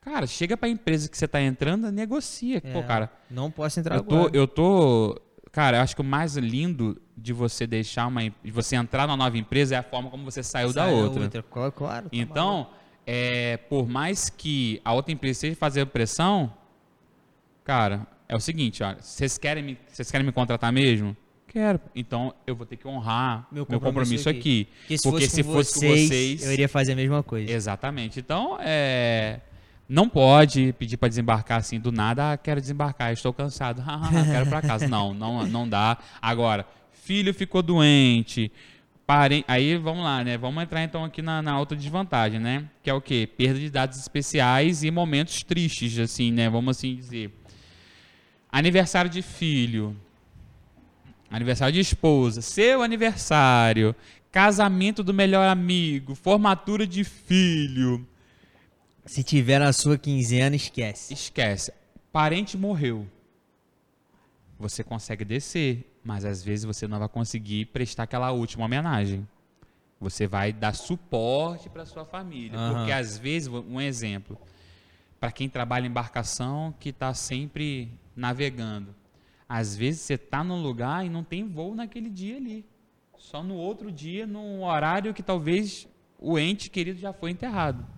Cara, chega para a empresa que você está entrando, negocia. Pô, É, cara, Não posso entrar eu tô, agora. eu tô. Cara, eu acho que o mais lindo de você deixar uma. de você entrar numa nova empresa é a forma como você saiu da Sai outra. Claro, claro, tá. Então, é, por mais que a outra empresa esteja fazendo pressão, cara, é o seguinte, olha, vocês querem me, vocês querem me contratar mesmo? Quero. Então, eu vou ter que honrar meu Meu compromisso, compromisso aqui. Porque se Porque fosse, se com, fosse com vocês- eu iria fazer a mesma coisa. Exatamente. Então, é, Não pode pedir para desembarcar assim do nada, ah, quero desembarcar, estou cansado, quero para casa. Não, não, não dá. Agora, filho ficou doente, parem, aí vamos lá, né? Vamos entrar então aqui na, na outra desvantagem, né? Que é o quê? Perda de dados especiais e momentos tristes, assim, né? Vamos assim dizer. Aniversário de filho, aniversário de esposa, seu aniversário, casamento do melhor amigo, formatura de filho. Se tiver na sua quinzena, esquece. Esquece. Parente morreu. Você consegue descer, mas às vezes você não vai conseguir prestar aquela última homenagem. Você vai dar suporte para sua família, Aham. porque às vezes, um exemplo, para quem trabalha em embarcação que está sempre navegando, às vezes você está num lugar e não tem voo naquele dia ali, só no outro dia, num horário que talvez o ente querido já foi enterrado.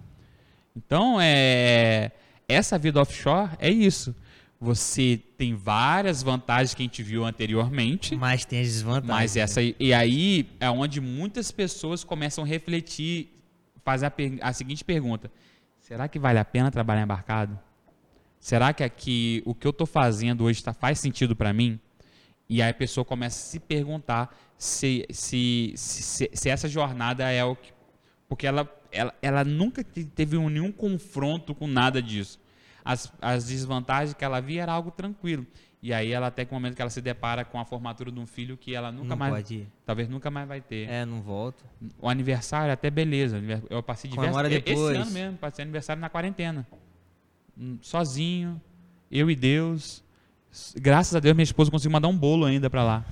Então, é, essa vida offshore é isso. Você tem várias vantagens que a gente viu anteriormente, Mas tem as desvantagens. mas né? essa e aí é onde muitas pessoas começam a refletir, fazer a, a seguinte pergunta: será que vale a pena trabalhar embarcado? Será que aqui o que eu estou fazendo hoje tá, faz sentido para mim? E aí a pessoa começa a se perguntar se, se, se, se essa jornada é o que. Porque ela, ela, ela nunca te- teve um- nenhum confronto com nada disso. As, as desvantagens que ela via era algo tranquilo. E aí ela até que o momento que ela se depara com a formatura de um filho que ela nunca Não mais. pode ir. Talvez nunca mais vai ter. É, não volto. O aniversário, até beleza. Eu passei diversos. Comemora e- depois. Esse ano mesmo, passei aniversário na quarentena. Hum, Sozinho, eu e Deus. Graças a Deus, minha esposa conseguiu mandar um bolo ainda pra lá.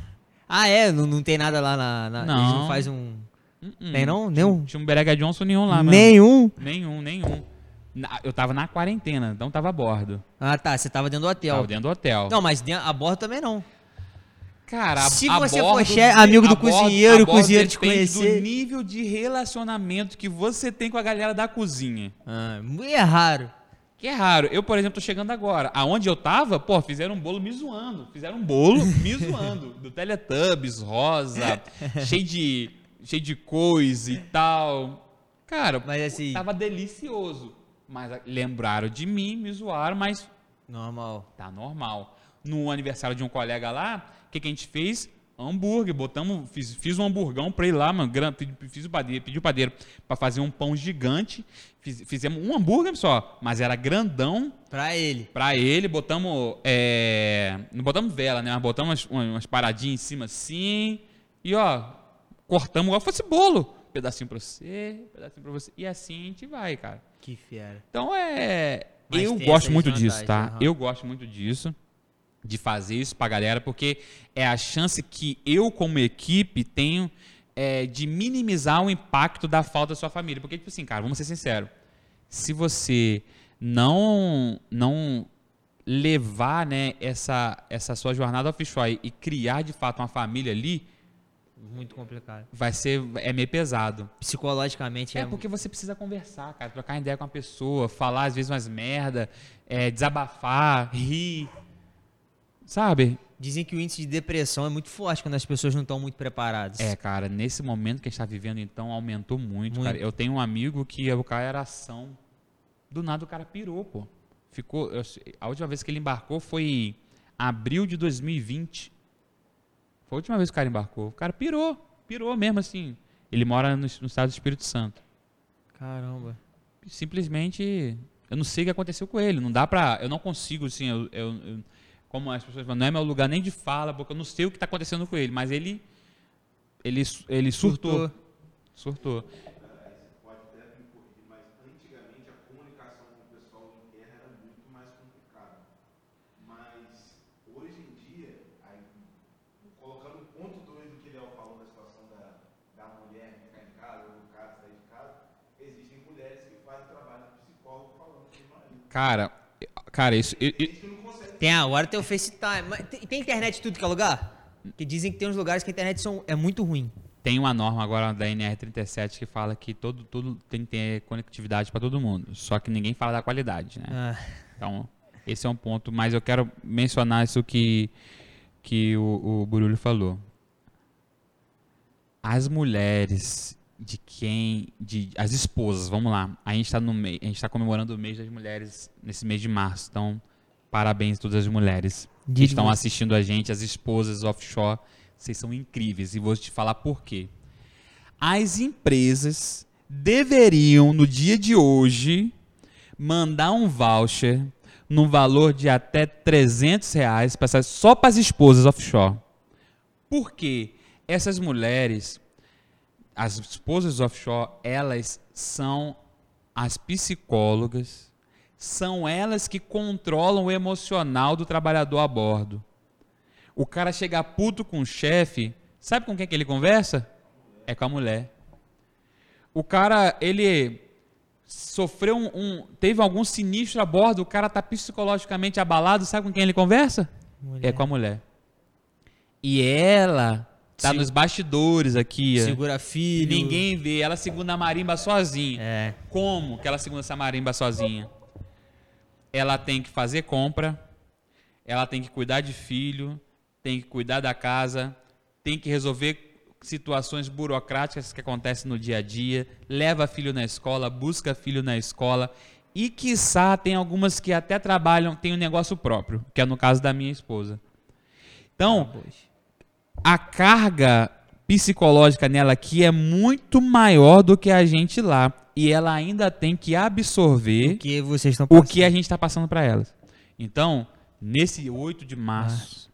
Ah, é? Não, não tem nada lá na. na- Não. Eles não faz um. Hum. Tem não? Nenhum? tinha um Berega Johnson nenhum lá, mano. Nenhum? Nenhum, nenhum. Na- eu tava na quarentena, então tava a bordo. Ah, tá. Você tava dentro do hotel. Tava dentro do hotel. Não, mas a bordo também não. Cara, a, Se a você bordo for amigo do bordo- cozinheiro, o cozinheiro te conhecer. do nível de relacionamento que você tem com a galera da cozinha. Ah, muito raro. Que é raro. Eu, por exemplo, tô chegando agora. Aonde eu tava, pô, fizeram um bolo me zoando. Fizeram um bolo me zoando. Do Teletubbies, rosa, cheio de, cheio de coisa e tal. Cara, Mas assim- tava delicioso. Mas lembraram de mim, me zoaram, mas Normal. tá normal. No aniversário de um colega lá, o que, que a gente fez? Hambúrguer, botamos, fiz, fiz um hamburgão pra ele lá, mano, fiz o padeiro, pedi o padeiro pra fazer um pão gigante, fiz- fizemos um hambúrguer só, mas era grandão Pra ele. pra ele, botamos, é, não botamos vela, né, mas botamos umas, umas paradinhas em cima assim, e ó, cortamos igual se fosse bolo, pedacinho pra você, pedacinho pra você, e assim a gente vai, cara. Que fera. Então é. Mas eu gosto muito disso, tá? aham. Eu gosto muito disso. De fazer isso pra galera, porque é a chance que eu, como equipe, tenho é, de minimizar o impacto da falta da sua família. Porque, tipo assim, cara, vamos ser sinceros. Se você não não levar né, essa, essa sua jornada offshore e criar de fato uma família ali, Muito complicado. vai ser é meio pesado. Psicologicamente é. É porque você precisa conversar, cara, trocar ideia com a pessoa, falar às vezes umas merda, é, desabafar, rir, sabe? Dizem que o índice de depressão é muito forte quando as pessoas não estão muito preparadas. É, cara, nesse momento que a gente tá vivendo, então, aumentou muito, Muito. cara. Eu tenho um amigo que o cara era ação. Do nada o cara pirou, pô. Ficou. eu a última vez que ele embarcou foi em abril de 2020. Foi a última vez que o cara embarcou. O cara pirou. Pirou mesmo, assim. Ele mora no, no estado do Espírito Santo. Caramba. simplesmente eu não sei o que aconteceu com ele. Não dá pra. Eu não consigo, assim, eu, eu- eu- como as pessoas falam, não é meu lugar nem de fala, porque eu não sei o que está acontecendo com ele, mas ele. Ele, ele surtou. Surtou. Pode até me corrigir, mas antigamente a comunicação com o pessoal em terra era muito mais complicada. Mas hoje em dia, aí, colocando o ponto 2 do que o Léo falou da situação da, da mulher ficar em casa, ou do cara sair de casa, existem mulheres que fazem trabalho de psicólogo falando com o marido. Cara, cara, isso. eu- eu-. Tem agora tem o FaceTime. Mas tem, tem internet em tudo que é lugar? Que dizem que tem uns lugares que a internet são, é muito ruim. tem uma norma agora da NR37 que fala que todo, tudo tem que ter conectividade para todo mundo. Só que ninguém fala da qualidade, né? Ah, Então, esse é um ponto, mas eu quero mencionar isso que, que o, o Burulho falou. As mulheres de quem, de as esposas, vamos lá. A gente está está comemorando o mês das mulheres nesse mês de março. Então, parabéns a todas as mulheres que de estão assistindo a gente, as esposas offshore. Vocês são incríveis e vou te falar por quê. As empresas deveriam no dia de hoje mandar um voucher no valor de até 300 reais só para as esposas offshore. Por quê? Essas mulheres, as esposas offshore, elas são as psicólogas, são elas que controlam o emocional do trabalhador a bordo. O cara chega puto com o chefe, sabe com quem que ele conversa? É com a mulher. O cara, ele sofreu um, um- teve algum sinistro a bordo, o cara tá psicologicamente abalado, sabe com quem ele conversa? É com a mulher. E ela tá nos bastidores aqui, ó. Segura filho. Ninguém vê, ela segunda a marimba sozinha. É. Como que ela segura essa marimba sozinha? Ela tem que fazer compra, ela tem que cuidar de filho, tem que cuidar da casa, tem que resolver situações burocráticas que acontecem no dia a dia, leva filho na escola, busca filho na escola e quiçá tem algumas que até trabalham, tem um negócio próprio, que é no caso da minha esposa. Então, a carga psicológica nela aqui é muito maior do que a gente lá. E ela ainda tem que absorver O que vocês estão o que a gente está passando para elas. Então, nesse 8 de Ah. março,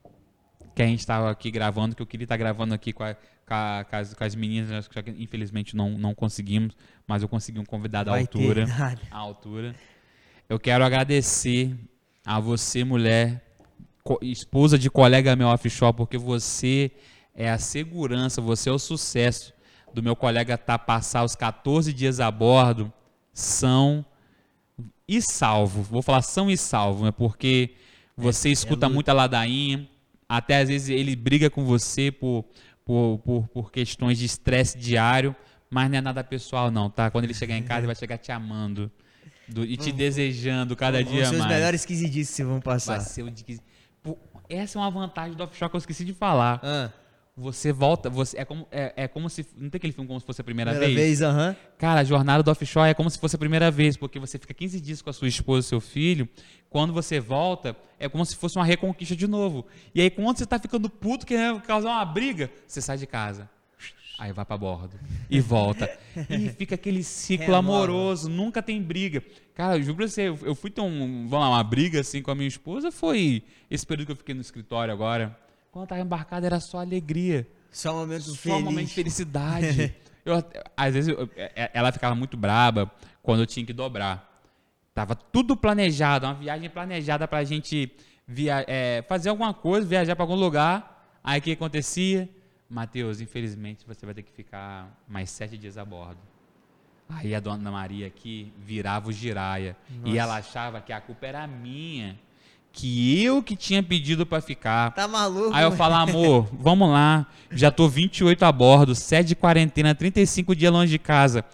que a gente estava aqui gravando, que eu queria estar gravando aqui com, a- com a- com as, com as meninas, só que infelizmente não, não conseguimos, mas eu consegui um convidado à Vai ter altura. À altura. Eu quero agradecer a você, mulher, esposa de colega meu offshore, porque você é a segurança, você é o sucesso do meu colega tá passar os 14 dias a bordo, são e salvo. Vou falar são e salvo, é porque você escuta muita ladainha, até às vezes ele briga com você por, por, por, por questões de estresse diário, mas não é nada pessoal não, tá? Quando ele chegar em casa, ele vai chegar te amando do- e te desejando cada Vão dia ser os mais. melhores 15 dias que vão passar. Vai ser o de que- Pô, Essa é uma vantagem do offshore que eu esqueci de falar. Ah, Você volta, você é como é, é como se não tem aquele filme como se fosse a primeira, primeira vez. vez, aham. Cara, a jornada do offshore é como se fosse a primeira vez, porque você fica 15 dias com a sua esposa e seu filho. Quando você volta, é como se fosse uma reconquista de novo. E aí, quando você tá ficando puto, querendo causar uma briga, você sai de casa. Aí vai pra bordo. E volta. e fica aquele ciclo Renova. amoroso, nunca tem briga. Cara, eu juro pra você, eu- fui ter um, vamos lá, uma briga assim com a minha esposa, foi esse período que eu fiquei no escritório agora. Quando eu tava embarcado era só alegria. Só um momento Só feliz. um momento de felicidade. Eu às vezes eu- é- ela ficava muito braba quando eu tinha que dobrar. Tava tudo planejado, uma viagem planejada pra gente via, é, fazer alguma coisa, viajar pra algum lugar. Aí o que acontecia? Matheus, infelizmente você vai ter que ficar mais sete dias a bordo. Aí a dona Maria aqui virava o giraia. E ela achava que a culpa era minha. Que eu que tinha pedido pra ficar. Tá maluco? Aí eu falo, amor, vamos lá. Já tô 28 a bordo, 7 de quarentena, 35 dias longe de casa.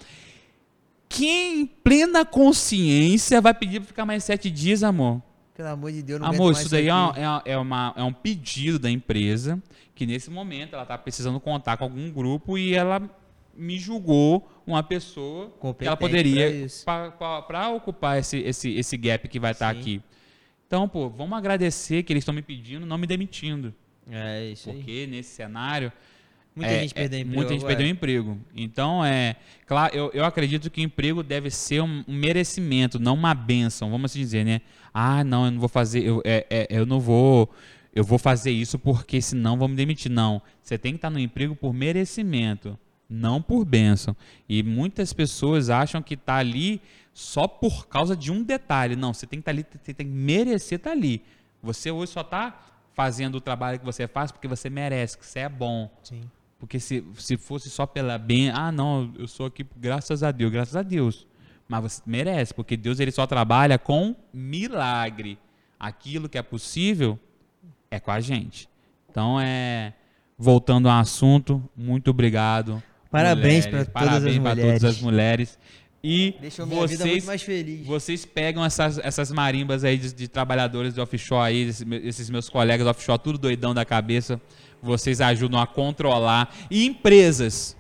Quem em plena consciência vai pedir pra ficar mais 7 dias, amor? Pelo amor de Deus, não Amor, isso daí é, aqui. é uma- é uma- é um pedido da empresa que nesse momento ela tá precisando contar com algum grupo e ela me julgou uma pessoa que ela Competente poderia para ocupar esse, esse, esse gap que vai estar Sim. aqui. Então, pô, vamos agradecer que eles estão me pedindo, não me demitindo. É isso aí. Porque nesse cenário. Muita é- gente perdeu é- emprego Muita gente agora. perdeu emprego. Então, é. Claro, eu, eu acredito que o emprego deve ser um, um merecimento, não uma benção, vamos assim dizer, né? Ah, não, eu não vou fazer. Eu, é- é- eu não vou. Eu vou fazer isso porque senão vão me demitir. Não. Você tem que estar no emprego por merecimento, não por bênção. E muitas pessoas acham que tá ali só por causa de um detalhe. Não, você tem que estar ali, você tem que merecer estar ali. Você hoje só está fazendo o trabalho que você faz porque você merece, que você é bom. Sim. Porque se, se fosse só pela bem, ah, não, eu sou aqui graças a Deus, graças a Deus. Mas você merece, porque Deus ele só trabalha com milagre. Aquilo que é possível é com a gente. Então é voltando ao assunto, muito obrigado. Parabéns pra todas as parabéns mulheres. todas as mulheres. E Deixou minha vida muito vocês mais feliz. vocês pegam essas, essas marimbas aí de, de trabalhadores de offshore aí, esses, esses meus colegas offshore, tudo doidão da cabeça. Vocês ajudam a controlar. E empresas.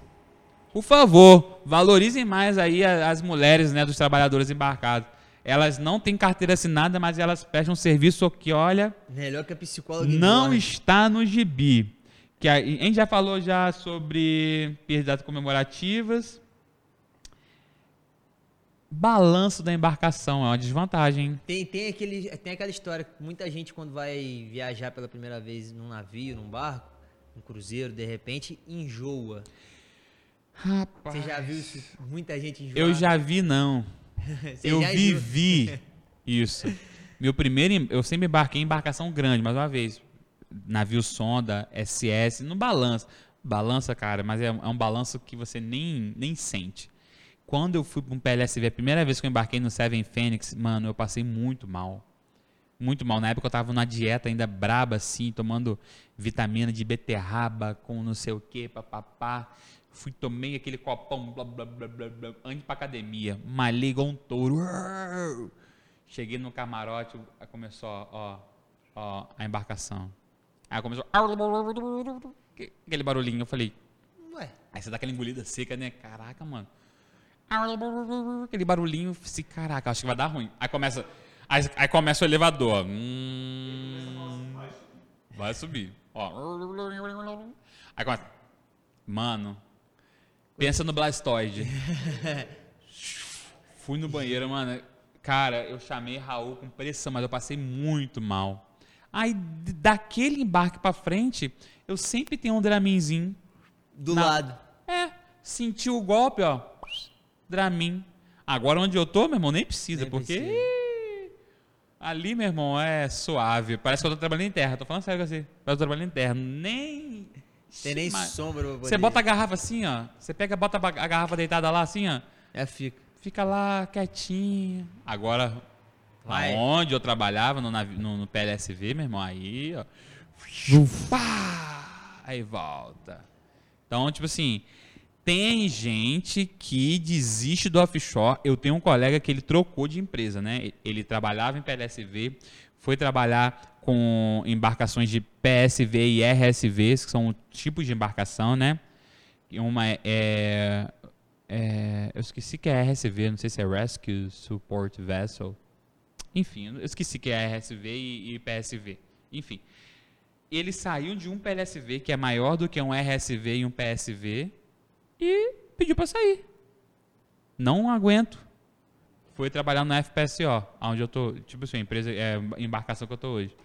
Por favor, valorizem mais aí as mulheres, né, dos trabalhadores embarcados. Elas não têm carteira assinada, mas elas prestam um serviço que, olha, Melhor que a psicóloga. não está no gibi. Que a, a gente já falou já sobre perdas comemorativas. Balanço da embarcação é uma desvantagem. hein? Tem, tem, aquele, tem aquela história que muita gente, quando vai viajar pela primeira vez num navio, num barco, num cruzeiro, de repente, enjoa. Rapaz. Você já viu isso? Muita gente enjoa. Eu já vi, não. Eu vivi isso. Meu primeiro. Eu sempre embarquei em embarcação grande, mais uma vez. Navio sonda, SS, no balança. Balança, cara, mas é, é um balanço que você nem, nem sente. Quando eu fui para um PLSV, a primeira vez que eu embarquei no Seven Phoenix, mano, eu passei muito mal. Muito mal. Na época eu tava numa dieta ainda braba, assim, tomando vitamina de beterraba com não sei o que, papapá. Fui, tomei aquele copão, blá, blá, blá, blá, blá, antes pra academia. Malhei igual um touro. Cheguei no camarote, aí começou, ó, ó, a embarcação. Aí começou... Aquele barulhinho, eu falei... Ué, Aí você dá aquela engolida seca, né? Caraca, mano. Aquele barulhinho, assim, caraca, acho que vai dar ruim. Aí começa, aí, aí começa o elevador. Hum, vai subir. Ó. Aí começa. Mano, pensa no Blastoise. Fui no banheiro, mano. Cara, eu chamei Raul com pressão, mas eu passei muito mal. Aí, daquele embarque pra frente, eu sempre tenho um draminzinho do Na- lado. é, sentiu o golpe, ó. Dramin. Agora onde eu tô, meu irmão, nem precisa, Nem porque. precisa. Ali, meu irmão, é suave. Parece que eu tô trabalhando em terra. Tô falando sério com você. Parece que eu tô trabalhando em terra. Nem. Tem nem Mas- sombra pra Você poder- bota a garrafa assim, ó. Você pega, bota a garrafa deitada lá assim, ó. É, fica. Fica lá quietinho. Agora, Vai. onde eu trabalhava, no, no, no PLSV, meu irmão, aí, ó. Pá! Aí volta. Então, tipo assim, tem gente que desiste do offshore. Eu tenho um colega que ele trocou de empresa, né? Ele trabalhava em PLSV, foi trabalhar com embarcações de PSV e RSVs, que são tipos de embarcação, né? E Uma é, é- é- eu esqueci que é RSV, não sei se é Rescue Support Vessel. Enfim, eu esqueci que é RSV e, e PSV. Enfim, ele saiu de um PLSV que é maior do que um RSV e um PSV e pediu para sair. Não aguento. Foi trabalhar no FPSO, onde eu tô, tipo assim, empresa, é, embarcação que eu tô hoje.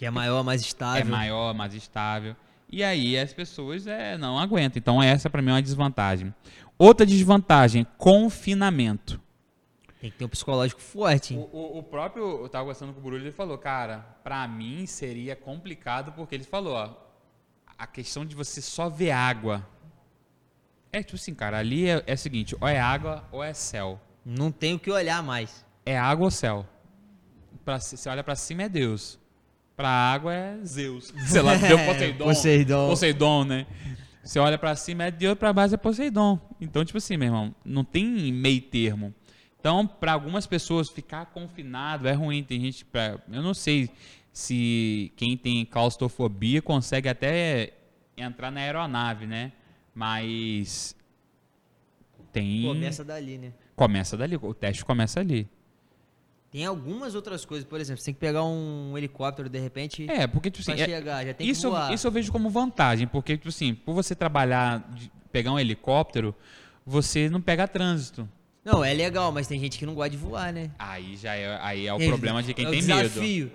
Que é maior, mais É estável. maior, mais estável. E aí as pessoas é, não aguentam. Então essa para mim é uma desvantagem. Outra desvantagem, confinamento. Tem que ter um psicológico forte. O, hein? o- o próprio, eu tava conversando com o Burulho, ele falou, cara, pra mim seria complicado porque ele falou, ó, a questão de você só ver água. É tipo assim, cara, ali é, é o seguinte, ou é água ou é céu. Não tem o que olhar mais. É água ou céu. Pra, você olha pra cima é Deus. Pra água é Zeus. Sei lá, deu Poseidon. Poseidon. Poseidon, né? Você olha pra cima é Deus, pra baixo é Poseidon. Então, tipo assim, meu irmão, não tem meio termo. Então, pra algumas pessoas, ficar confinado é ruim. Tem gente, pra, eu não sei se quem tem claustrofobia consegue até entrar na aeronave, né? Mas tem Começa dali, né? começa dali, o teste começa ali. Tem algumas outras coisas, por exemplo, você tem que pegar um helicóptero de repente É, porque tipo pra assim, é- chegar, já tem isso, que eu- voar. isso eu vejo como vantagem, porque tipo assim, por você trabalhar, de- pegar um helicóptero, você não pega trânsito. Não, é legal, mas tem gente que não gosta de voar, né? Aí já é, aí é o Tem- problema de quem é tem medo. desafio.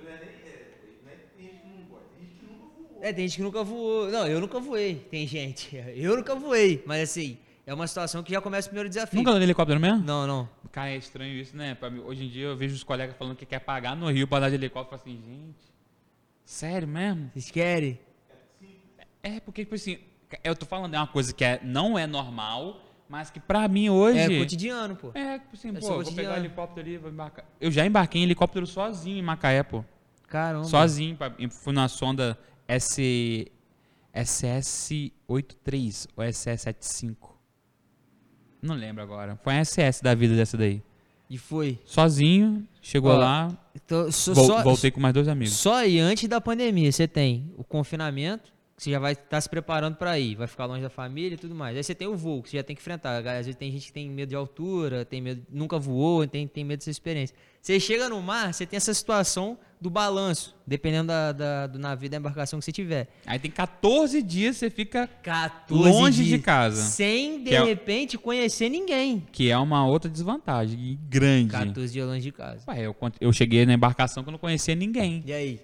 É, tem gente que nunca voou. Não, eu nunca voei. Tem gente. Eu nunca voei. Mas assim, é uma situação que já começa o primeiro desafio. Nunca andou de helicóptero mesmo? Não, não. Cara, é estranho isso, né? Pra mim, hoje em dia eu vejo os colegas falando que quer pagar no Rio pra andar de helicóptero. Eu falo assim, gente, sério mesmo? Vocês querem? É, porque, tipo assim, eu tô falando de uma coisa que é, não é normal, mas que pra mim hoje... É cotidiano, pô. É, tipo assim, É pô, vou pegar o helicóptero ali, vou embarcar. Eu já embarquei em helicóptero sozinho em Macaé, pô. Caramba. Sozinho. pra- Fui na sonda S, SS83 ou SS75. Não lembro agora. Foi a SS da vida dessa daí. E foi. Sozinho, chegou Ó, lá, Então, só, vol- só, voltei com mais dois amigos. só aí antes da pandemia, você tem o confinamento, você já vai estar se preparando para ir, vai ficar longe da família e tudo mais. Aí você tem o voo, que você já tem que enfrentar. Às vezes tem gente que tem medo de altura, tem medo, nunca voou, tem, tem medo dessa experiência. Você chega no mar, você tem essa situação do balanço, dependendo da, da- do navio, da embarcação que você tiver. Aí tem 14 dias você fica 14 Longe de dias, casa. Sem, de é repente, conhecer ninguém. que é uma outra desvantagem grande. 14 dias longe de casa. Ué, eu, eu cheguei na embarcação que eu não conhecia ninguém. E aí?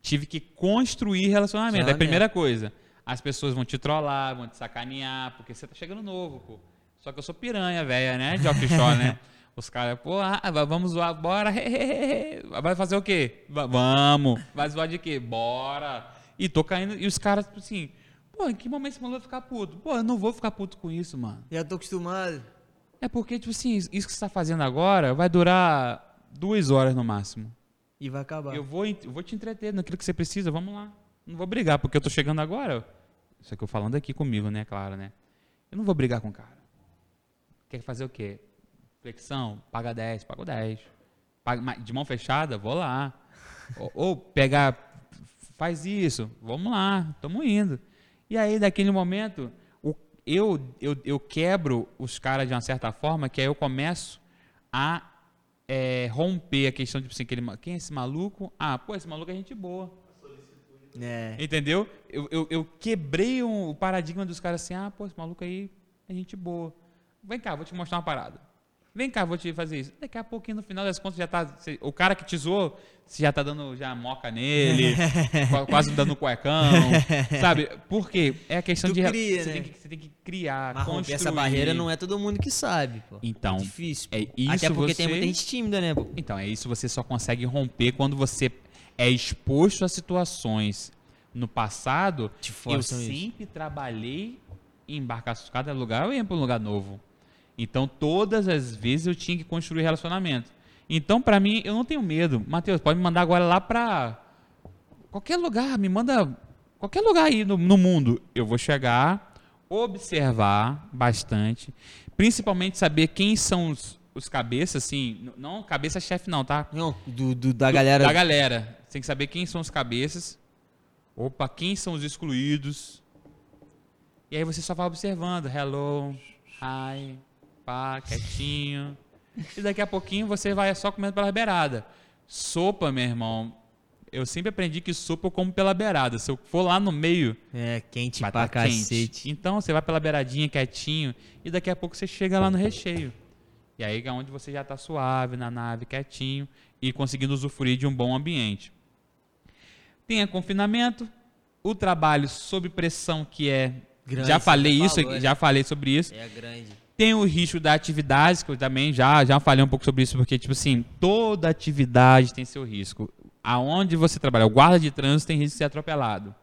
Tive que construir relacionamento. É a primeira coisa. As pessoas vão te trollar, vão te sacanear, porque você tá chegando novo, pô. Só que eu sou piranha, velha, né? De offshore, né? Os caras, pô, ah, va- vamos zoar, bora. Vai fazer o quê? Va- Vamos. Vai zoar de quê? Bora. E tô caindo. E os caras, tipo assim, pô, em que momento esse maluco vai ficar puto? Pô, eu não vou ficar puto com isso, mano. Já tô acostumado. É porque, tipo assim, isso que você tá fazendo agora vai durar duas horas no máximo. E vai acabar. Eu vou, eu vou te entreter naquilo que você precisa, vamos lá. Não vou brigar, porque eu tô chegando agora. Isso aqui eu falando aqui comigo, né, claro, né? Eu não vou brigar com o cara. Quer fazer o quê? Flexão? Paga 10, pago 10. Paga- de mão fechada? Vou lá. ou, ou pegar, faz isso, vamos lá, estamos indo. E aí, daquele momento, o- eu, eu, eu quebro os caras de uma certa forma, que aí eu começo a é, romper a questão de tipo assim, aquele, quem é esse maluco? Ah, pô, esse maluco é gente boa. É. Entendeu? Eu, eu, eu quebrei um- o paradigma dos caras assim, ah, pô, esse maluco aí é gente boa. Vem cá, vou te mostrar uma parada. Vem cá, vou te fazer isso. Daqui a pouquinho, no final das contas, já tá. cê- o cara que te zoou, você já tá dando já moca nele, qua- quase dando cuecão. sabe? Por quê? É a questão Tu de. cria, você, né? tem que, você tem que criar. Mas construir. essa barreira não é todo mundo que sabe, pô. Então, É difícil. é isso Até porque tem você- muita gente tímida, né, pô? Então, é isso você só consegue romper quando você é exposto a situações no passado. Eu forçam isso. sempre trabalhei em embarcações, cada lugar eu ia para um lugar novo. Então, todas as vezes eu tinha que construir relacionamento. Então, para mim, eu não tenho medo. Matheus, pode me mandar agora lá para qualquer lugar, me manda qualquer lugar aí no, no mundo. Eu vou chegar, observar bastante, principalmente saber quem são os, os cabeças, assim, não cabeça-chefe não, tá? Não, do, do- da Do- galera. Da galera. Tem que saber quem são os cabeças. Opa, quem são os excluídos. E aí você só vai observando. Hello, hi, pá, quietinho. E daqui a pouquinho você vai só comendo pela beirada. Sopa, meu irmão. Eu sempre aprendi que sopa eu como pela beirada. Se eu for lá no meio, É, quente pra tá quente. cacete. Então você vai pela beiradinha, quietinho, e daqui a pouco você chega lá no recheio. E aí é onde você já está suave na nave, quietinho, e conseguindo usufruir de um bom ambiente. Tem a confinamento, o trabalho sob pressão, que é. Grande, já falei isso, falou, né? já falei sobre isso. É grande. Tem o risco da atividade, que eu também já, já falei um pouco sobre isso, porque, tipo assim, toda atividade tem seu risco. Aonde você trabalha, o guarda de trânsito tem risco de ser atropelado.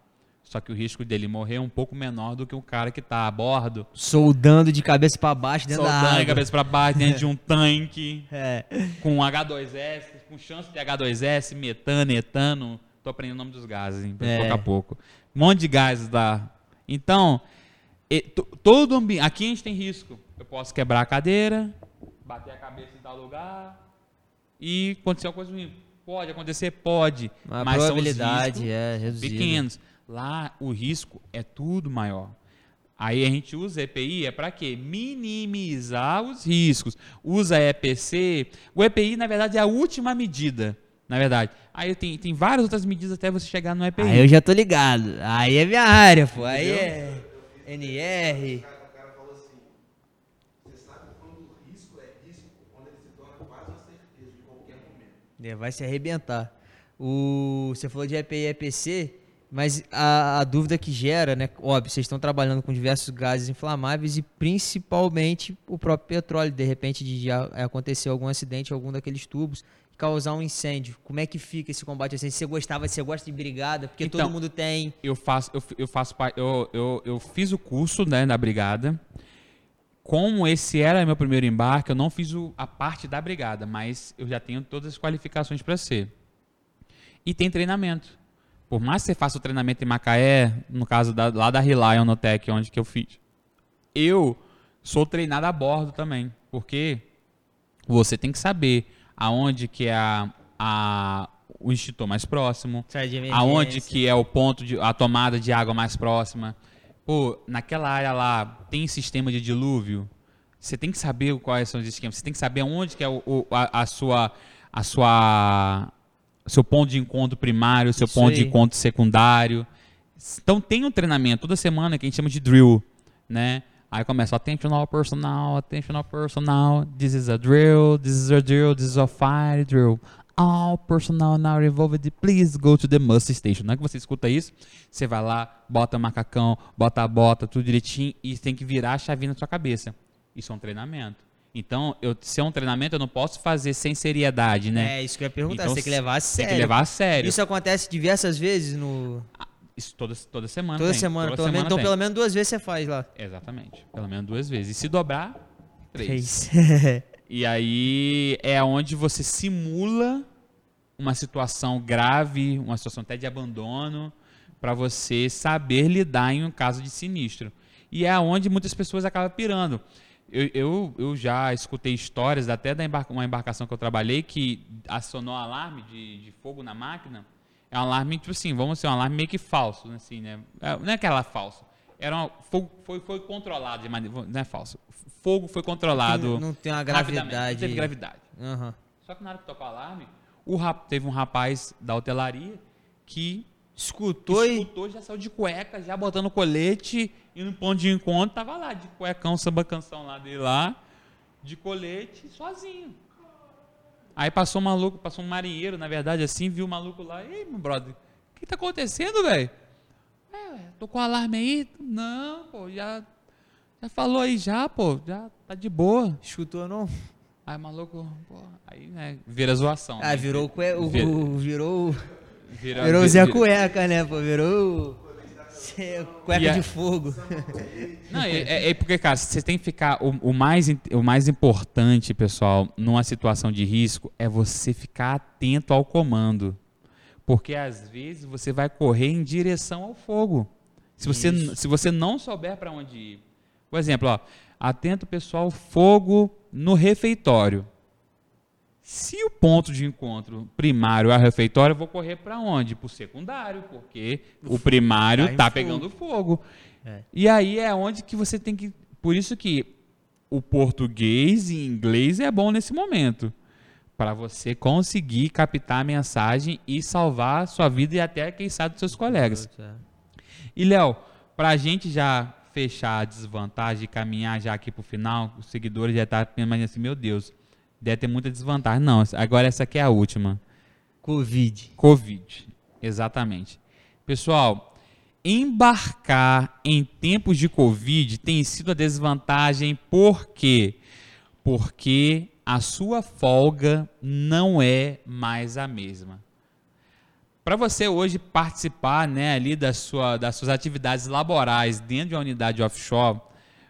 Só que o risco dele morrer é um pouco menor do que o cara que está a bordo, Soldando de cabeça pra baixo dentro da soldando água. a cabeça para baixo dentro de um tanque, É. com H2S, com chance de H2S, metano, etano. Tô aprendendo o nome dos gases, hein, É. pouco a pouco. Um monte de gases lá. Então, e- to- todo ambiente. Aqui a gente tem risco. Eu posso quebrar a cadeira, bater a cabeça em tal lugar e acontecer uma coisa ruim. Pode acontecer? Pode. A mas são probabilidade riscos é reduzida. pequenos. Lá o risco é tudo maior. Aí a gente usa EPI é para quê? Minimizar os riscos. Usa EPC. O EPI, na verdade, é a última medida. Na verdade. Aí tem, tem várias outras medidas até você chegar no EPI. Aí eu já tô ligado. Aí é minha área, pô. Aí é NR. O cara, o cara falou assim: você sabe quando o risco é risco, quando ele se torna quase uma certeza de qualquer momento. É, vai se arrebentar. O, você falou de EPI e EPC, mas a, a dúvida que gera, né? Óbvio, vocês estão trabalhando com diversos gases inflamáveis e principalmente o próprio petróleo. De repente, de já acontecer algum acidente, em algum daqueles tubos, causar um incêndio. Como é que fica esse combate a incêndio? Você gostava, você gosta de brigada? Porque Então, todo mundo tem. eu faço eu, eu faço eu, eu, eu fiz o curso né, da brigada como esse era meu primeiro embarque eu não fiz o- a parte da brigada mas eu já tenho todas as qualificações para ser e tem treinamento por mais que você faça o treinamento em Macaé no caso da, lá da Relion no Tech onde que eu fiz eu sou treinado a bordo também porque você tem que saber aonde que é a, a o extintor mais próximo, de aonde que é o ponto de a tomada de água mais próxima. Pô, naquela área lá tem sistema de dilúvio. Você tem que saber quais são os esquemas. Você tem que saber onde que é o, o- a, a sua a sua seu ponto de encontro primário, seu Isso ponto de aí. encontro secundário. Então tem um treinamento toda semana que a gente chama de drill, né? Aí começa attentional personal, attentional personal, this is a drill, this is a drill, this is a fire drill. All personnel now involved, please go to the muster station. Não é que você escuta isso, você vai lá, bota o macacão, bota a bota, tudo direitinho e tem que virar a chavinha na sua cabeça. Isso é um treinamento. Então, eu, se é um treinamento, eu não posso fazer sem seriedade, né? É, isso que eu ia perguntar. Então, você tem que levar a Tem sério. que levar a sério. Isso acontece diversas vezes no. Isso toda, toda semana. Toda tem. semana. Toda pelo menos, semana então, tem. pelo menos duas vezes você faz lá. Exatamente. Pelo menos duas vezes. E se dobrar, três. Três. E aí é onde você simula uma situação grave, uma situação até de abandono, para você saber lidar em um caso de sinistro. E é onde muitas pessoas acabam pirando. Eu, eu, eu já escutei histórias, até da embarca, uma embarcação que eu trabalhei, que acionou alarme de, de fogo na máquina. É um alarme, tipo assim, vamos ser um alarme meio que falso, né, assim, né? É, Não é aquela falso. Era um, fogo, foi, foi controlado de maneira. Não é falso. Fogo foi controlado. Não- não tem uma gravidade. Não teve gravidade. Aham. Só que na hora que tocou o alarme, o rap- teve um rapaz da hotelaria que Escutou e. escutou, já saiu de cueca, já botando colete, e no ponto de encontro tava lá, de cuecão, samba canção lá dele lá, de colete, sozinho. Aí passou um maluco, passou um marinheiro, na verdade, assim, viu o maluco lá, ei, meu brother, o que tá acontecendo, velho? É, ué, tocou alarme aí? Não, pô, já, já falou aí já, pô, já tá de boa. Escutou não? Aí o maluco, pô, aí, né, vira zoação. Ah, né? virou o, o, o- virou, o- virou o vira- Zé Cueca, né, pô? Virou Zé Cueca E de fogo. Não, é, é- é porque, cara, você tem que ficar. O, o mais, o mais importante, pessoal, numa situação de risco, é você ficar atento ao comando. Porque às vezes você vai correr em direção ao fogo. Se você, Isso. se você não souber para onde ir. Por exemplo, ó, atento, pessoal, fogo no refeitório. Se o ponto de encontro primário é o refeitório, eu vou correr para onde? Para o secundário, porque o primário Tá está fogo. pegando fogo. É. E aí é onde que você tem que. Por isso que o português e inglês é bom nesse momento. Para você conseguir captar a mensagem e salvar a sua vida e até, quem sabe, dos seus colegas. E, Léo, para a gente já fechar a desvantagem e caminhar já aqui para o final, os seguidores já estão imaginando assim: meu Deus, deve ter muita desvantagem. Não, agora essa aqui é a última. Covid. Covid. Exatamente. Pessoal, embarcar em tempos de Covid tem sido a desvantagem por quê? Porque a sua folga não é mais a mesma. Para você hoje participar né, ali da sua, das suas atividades laborais dentro de uma unidade offshore,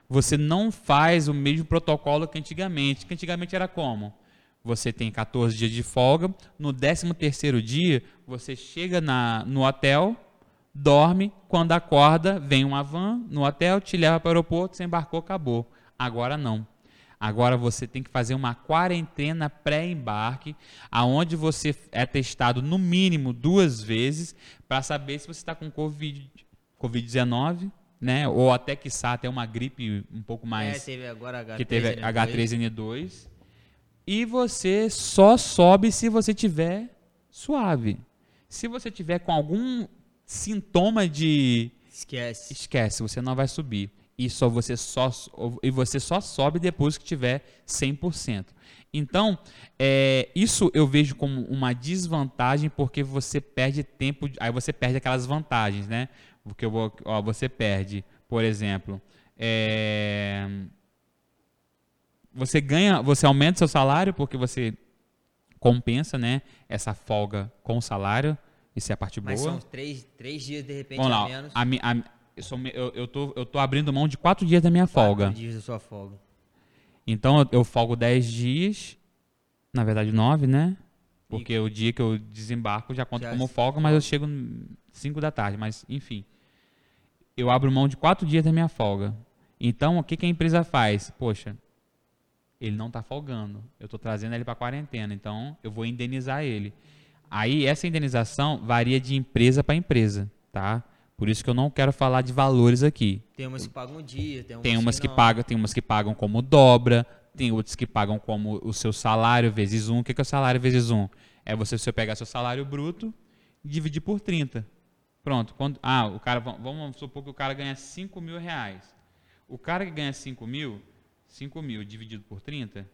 você não faz o mesmo protocolo que antigamente. Que antigamente era como? Você tem 14 dias de folga, no 13º dia você chega na, no hotel, dorme, quando acorda, vem uma van no hotel, te leva para o aeroporto, você embarcou, acabou. Agora não. Agora você tem que fazer uma quarentena pré-embarque, aonde você é testado no mínimo duas vezes para saber se você está com Covid- Covid-19, né? Ou até que até uma gripe um pouco mais é, teve agora H3, que teve né, H3N2. E você só sobe se você tiver suave. Se você tiver com algum sintoma de Esquece. esquece, você não vai subir. E só você só e você só sobe depois que tiver 100%. Então, é, isso eu vejo como uma desvantagem porque você perde tempo, aí você perde aquelas vantagens, né? Porque eu vou, ó, você perde, por exemplo, é, você ganha, você aumenta seu salário porque você compensa, né, essa folga com o salário. Isso é a parte Mas boa. são três, três dias de repente Vamos a lá. menos. A, a- eu, sou eu, eu, tô, eu tô abrindo mão de quatro dias da minha folga. Quatro dias da sua folga. Então eu, eu folgo dez dias. Na verdade, nove, né? Porque o dia que eu desembarco já conta como folga, mas eu chego cinco da tarde. Mas, enfim. Eu abro mão de quatro dias da minha folga. Então, o que, que a empresa faz? Poxa, ele não está folgando. Eu estou trazendo ele para quarentena. Então, eu vou indenizar ele. Aí essa indenização varia de empresa para empresa, tá? Por isso que eu não quero falar de valores aqui. Tem umas que pagam um dia, tem umas, Tem umas que não. pagam, tem umas que pagam como dobra, tem outras que pagam como o seu salário vezes um. O que que é o salário vezes um? É você, você pegar seu salário bruto e dividir por 30. Pronto. Quando, ah, o cara, va- vamos supor que o cara ganha 5 mil reais. O cara que ganha 5 mil, 5 mil dividido por 30,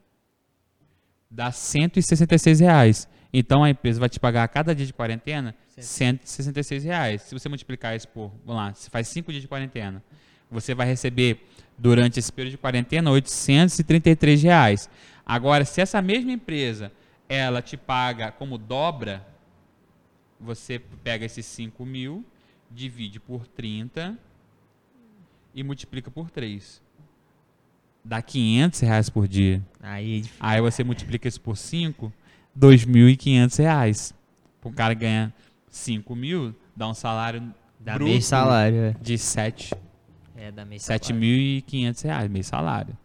dá 166 reais. Então a empresa vai te pagar a cada dia de quarentena 166 reais. Se você multiplicar isso por, vamos lá, você faz 5 dias de quarentena, você vai receber durante esse período de quarentena 833 reais. Agora, se essa mesma empresa ela te paga como dobra, você pega esses 5 mil, divide por 30 e multiplica por 3. Dá 500 reais por dia. Aí é. Aí você multiplica isso por 5, 2.500 reais. O cara ganha 5 mil, dá um salário Dá bruto meio salário, é. de 7, É, dá meio salário. 7.500 reais, meio salário.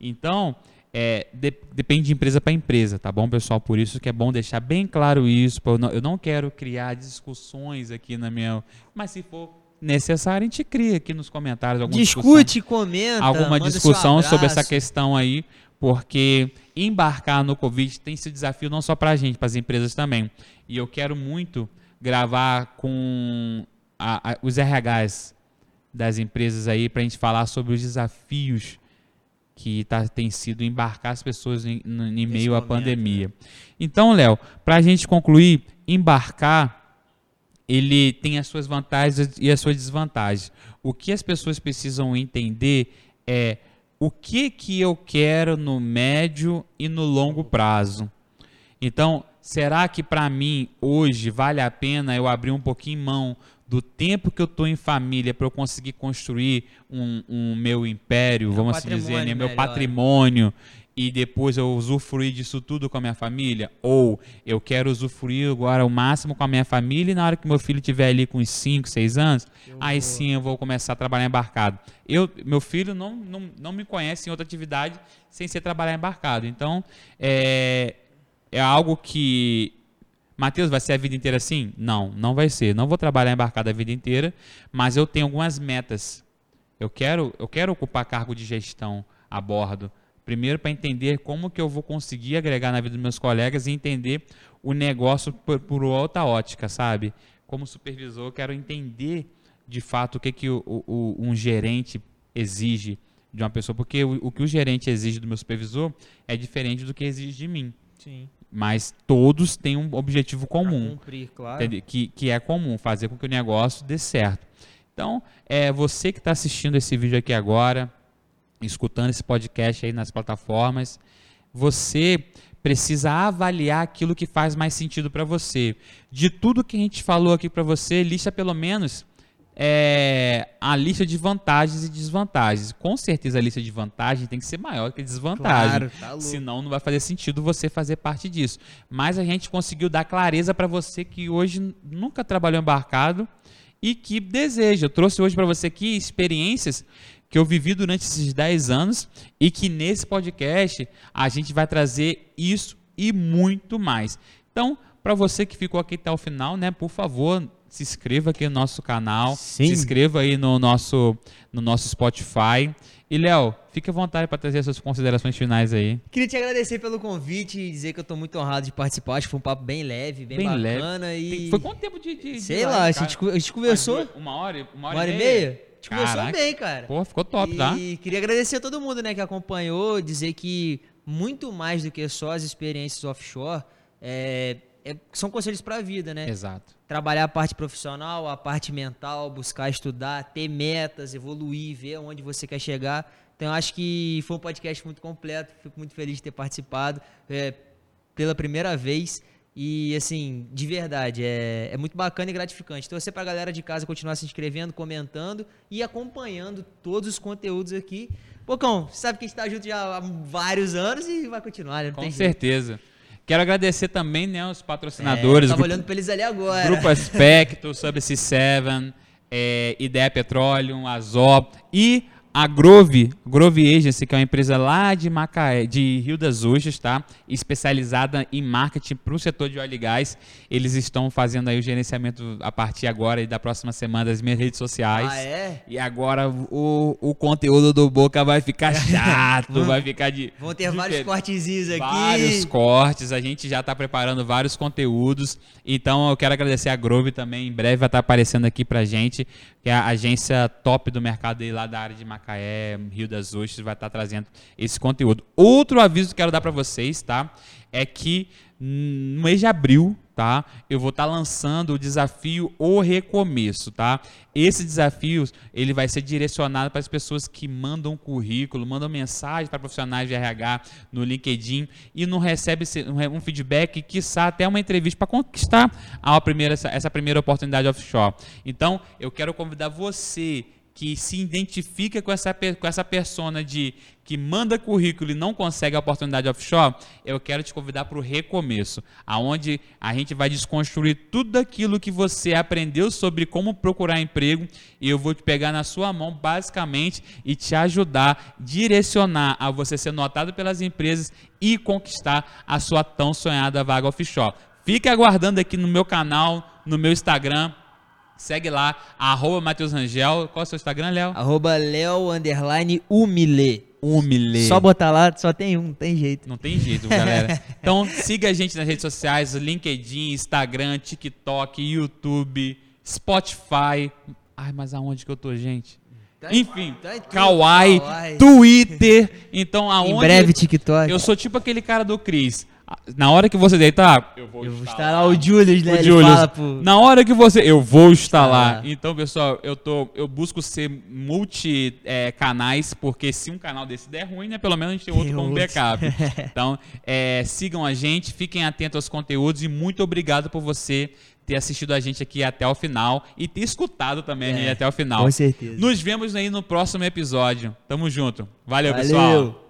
Então, é, de- depende de empresa para empresa, tá bom, pessoal? Por isso que é bom deixar bem claro isso. Eu não, eu não quero criar discussões aqui na minha... Mas se for necessário, a gente cria aqui nos comentários alguma discussão Discute, comenta. alguma discussão sobre essa questão aí, porque embarcar no Covid tem sido desafio não só para a gente, para as empresas também. E eu quero muito gravar com a- a- os RHs das empresas aí para a gente falar sobre os desafios que tá, tem sido embarcar as pessoas em, em meio à pandemia. Então, Léo, para a gente concluir, embarcar ele tem as suas vantagens e as suas desvantagens. O que as pessoas precisam entender é o que que eu quero no médio e no longo prazo. Então, será que para mim hoje vale a pena eu abrir um pouquinho mão do tempo que eu estou em família para eu conseguir construir um, um meu império, vamos assim dizer, né, meu melhor. patrimônio e depois eu usufruir disso tudo com a minha família? Ou eu quero usufruir agora o máximo com a minha família e na hora que meu filho estiver ali com uns 5, 6 anos, aí sim eu vou começar a trabalhar embarcado. Eu, meu filho não, não, não me conhece em outra atividade sem ser trabalhar embarcado. Então, é, é algo que. Matheus, vai ser a vida inteira assim? Não, não vai ser. Não vou trabalhar embarcado a vida inteira, mas eu tenho algumas metas. Eu quero, eu quero ocupar cargo de gestão a bordo. Primeiro, para entender como que eu vou conseguir agregar na vida dos meus colegas e entender o negócio por, por outra ótica, sabe? Como supervisor, eu quero entender de fato o que, que o, o- um gerente exige de uma pessoa, porque o, o que o gerente exige do meu supervisor é diferente do que exige de mim. Sim. Mas todos têm um objetivo comum cumprir, claro. que, que é comum, fazer com que o negócio dê certo. Então, é você que está assistindo esse vídeo aqui agora, escutando esse podcast aí nas plataformas, você precisa avaliar aquilo que faz mais sentido para você. De tudo que a gente falou aqui para você, lista pelo menos é, a lista de vantagens e desvantagens. Com certeza a lista de vantagens tem que ser maior que a desvantagem. Claro, tá louco. Senão não vai fazer sentido você fazer parte disso. Mas a gente conseguiu dar clareza para você que hoje nunca trabalhou embarcado e que deseja. Eu trouxe hoje para você aqui experiências que eu vivi durante esses 10 anos e que nesse podcast a gente vai trazer isso e muito mais. Então, para você que ficou aqui até o final, né, por favor, se inscreva aqui no nosso canal, Sim. se inscreva aí no nosso no nosso Spotify. E Léo, fique à vontade para trazer as suas considerações finais aí. Queria te agradecer pelo convite e dizer que eu tô muito honrado de participar. Acho que foi um papo bem leve, bem, Bem bacana leve. e... Foi quanto tempo de, de de Sei live, lá, a gente, a gente conversou Uma hora, uma hora, uma hora e meia. A gente conversou Caraca. bem, cara. Pô, ficou top, e tá? queria agradecer a todo mundo né, que acompanhou, dizer que muito mais do que só as experiências offshore, é, é- são conselhos para a vida, né? Exato. Trabalhar a parte profissional, a parte mental, buscar estudar, ter metas, evoluir, ver onde você quer chegar. Então, eu acho que foi um podcast muito completo. Fico muito feliz de ter participado é, pela primeira vez. E, assim, de verdade, é, é muito bacana e gratificante. Torcer pra galera de casa continuar se inscrevendo, comentando e acompanhando todos os conteúdos aqui. Pocão, você sabe que a gente tá junto já há vários anos e vai continuar, né? Não Com tem jeito. Quero agradecer também né, os É, patrocinadores, tava Grupo, olhando pra eles ali agora. Grupo Aspecto, Subsea 7, é, Ideia Petroleum, Azop e a Grove, Grove Agency, que é uma empresa lá de Macaé, de Rio das Ostras, tá? Especializada em marketing para o setor de óleo e gás. Eles estão fazendo aí o gerenciamento a partir agora e da próxima semana das minhas redes sociais. Ah, é? E agora o, o conteúdo do Boca vai ficar chato, vai ficar de. Vão ter vários diferente. cortezinhos aqui. Vários cortes, a gente já está preparando vários conteúdos. Então eu quero agradecer a Grove também. Em breve vai estar aparecendo aqui pra gente, que é a agência top do mercado aí lá da área de Macaé, Rio das Ostras, vai estar trazendo esse conteúdo. Outro aviso que quero dar para vocês, tá? É que no mês de abril, tá? Eu vou estar lançando o desafio O Recomeço, tá? Esse desafio, ele vai ser direcionado para as pessoas que mandam currículo, mandam mensagem para profissionais de RH no LinkedIn e não recebe um feedback, quiçá até uma entrevista para conquistar a primeira, essa primeira oportunidade offshore. Então, eu quero convidar você que se identifica com essa, com essa persona de que manda currículo e não consegue a oportunidade offshore, eu quero te convidar para o recomeço, aonde a gente vai desconstruir tudo aquilo que você aprendeu sobre como procurar emprego e eu vou te pegar na sua mão basicamente e te ajudar, direcionar a você ser notado pelas empresas e conquistar a sua tão sonhada vaga offshore. Fique aguardando aqui no meu canal, no meu Instagram, Segue lá, arroba Matheus Rangel. Qual é o seu Instagram, Léo? Arroba Leo Underline Humilê. Humilê. Só botar lá, só tem um, não tem jeito. Não tem jeito, galera. Então siga a gente nas redes sociais, LinkedIn, Instagram, TikTok, YouTube, Spotify. Ai, mas aonde que eu tô, gente? Tá Enfim, tá Kawaii. Twitter. Então aonde... Em breve, TikTok. Eu sou tipo aquele cara do Cris. Na hora que você deitar, eu vou Eu vou lá, o Julius, né? o Julius, fala pro... na hora que você, eu vou estar lá. Ah. Então, pessoal, eu tô, eu busco ser multi é, canais, porque se um canal desse der ruim, né, pelo menos a gente tem outro Tem como outro. backup. Então, é, sigam a gente, fiquem atentos aos conteúdos e muito obrigado por você ter assistido a gente aqui até o final e ter escutado também a gente É, até o final. com certeza. Nos vemos aí no próximo episódio. Tamo junto. Valeu, Valeu. pessoal.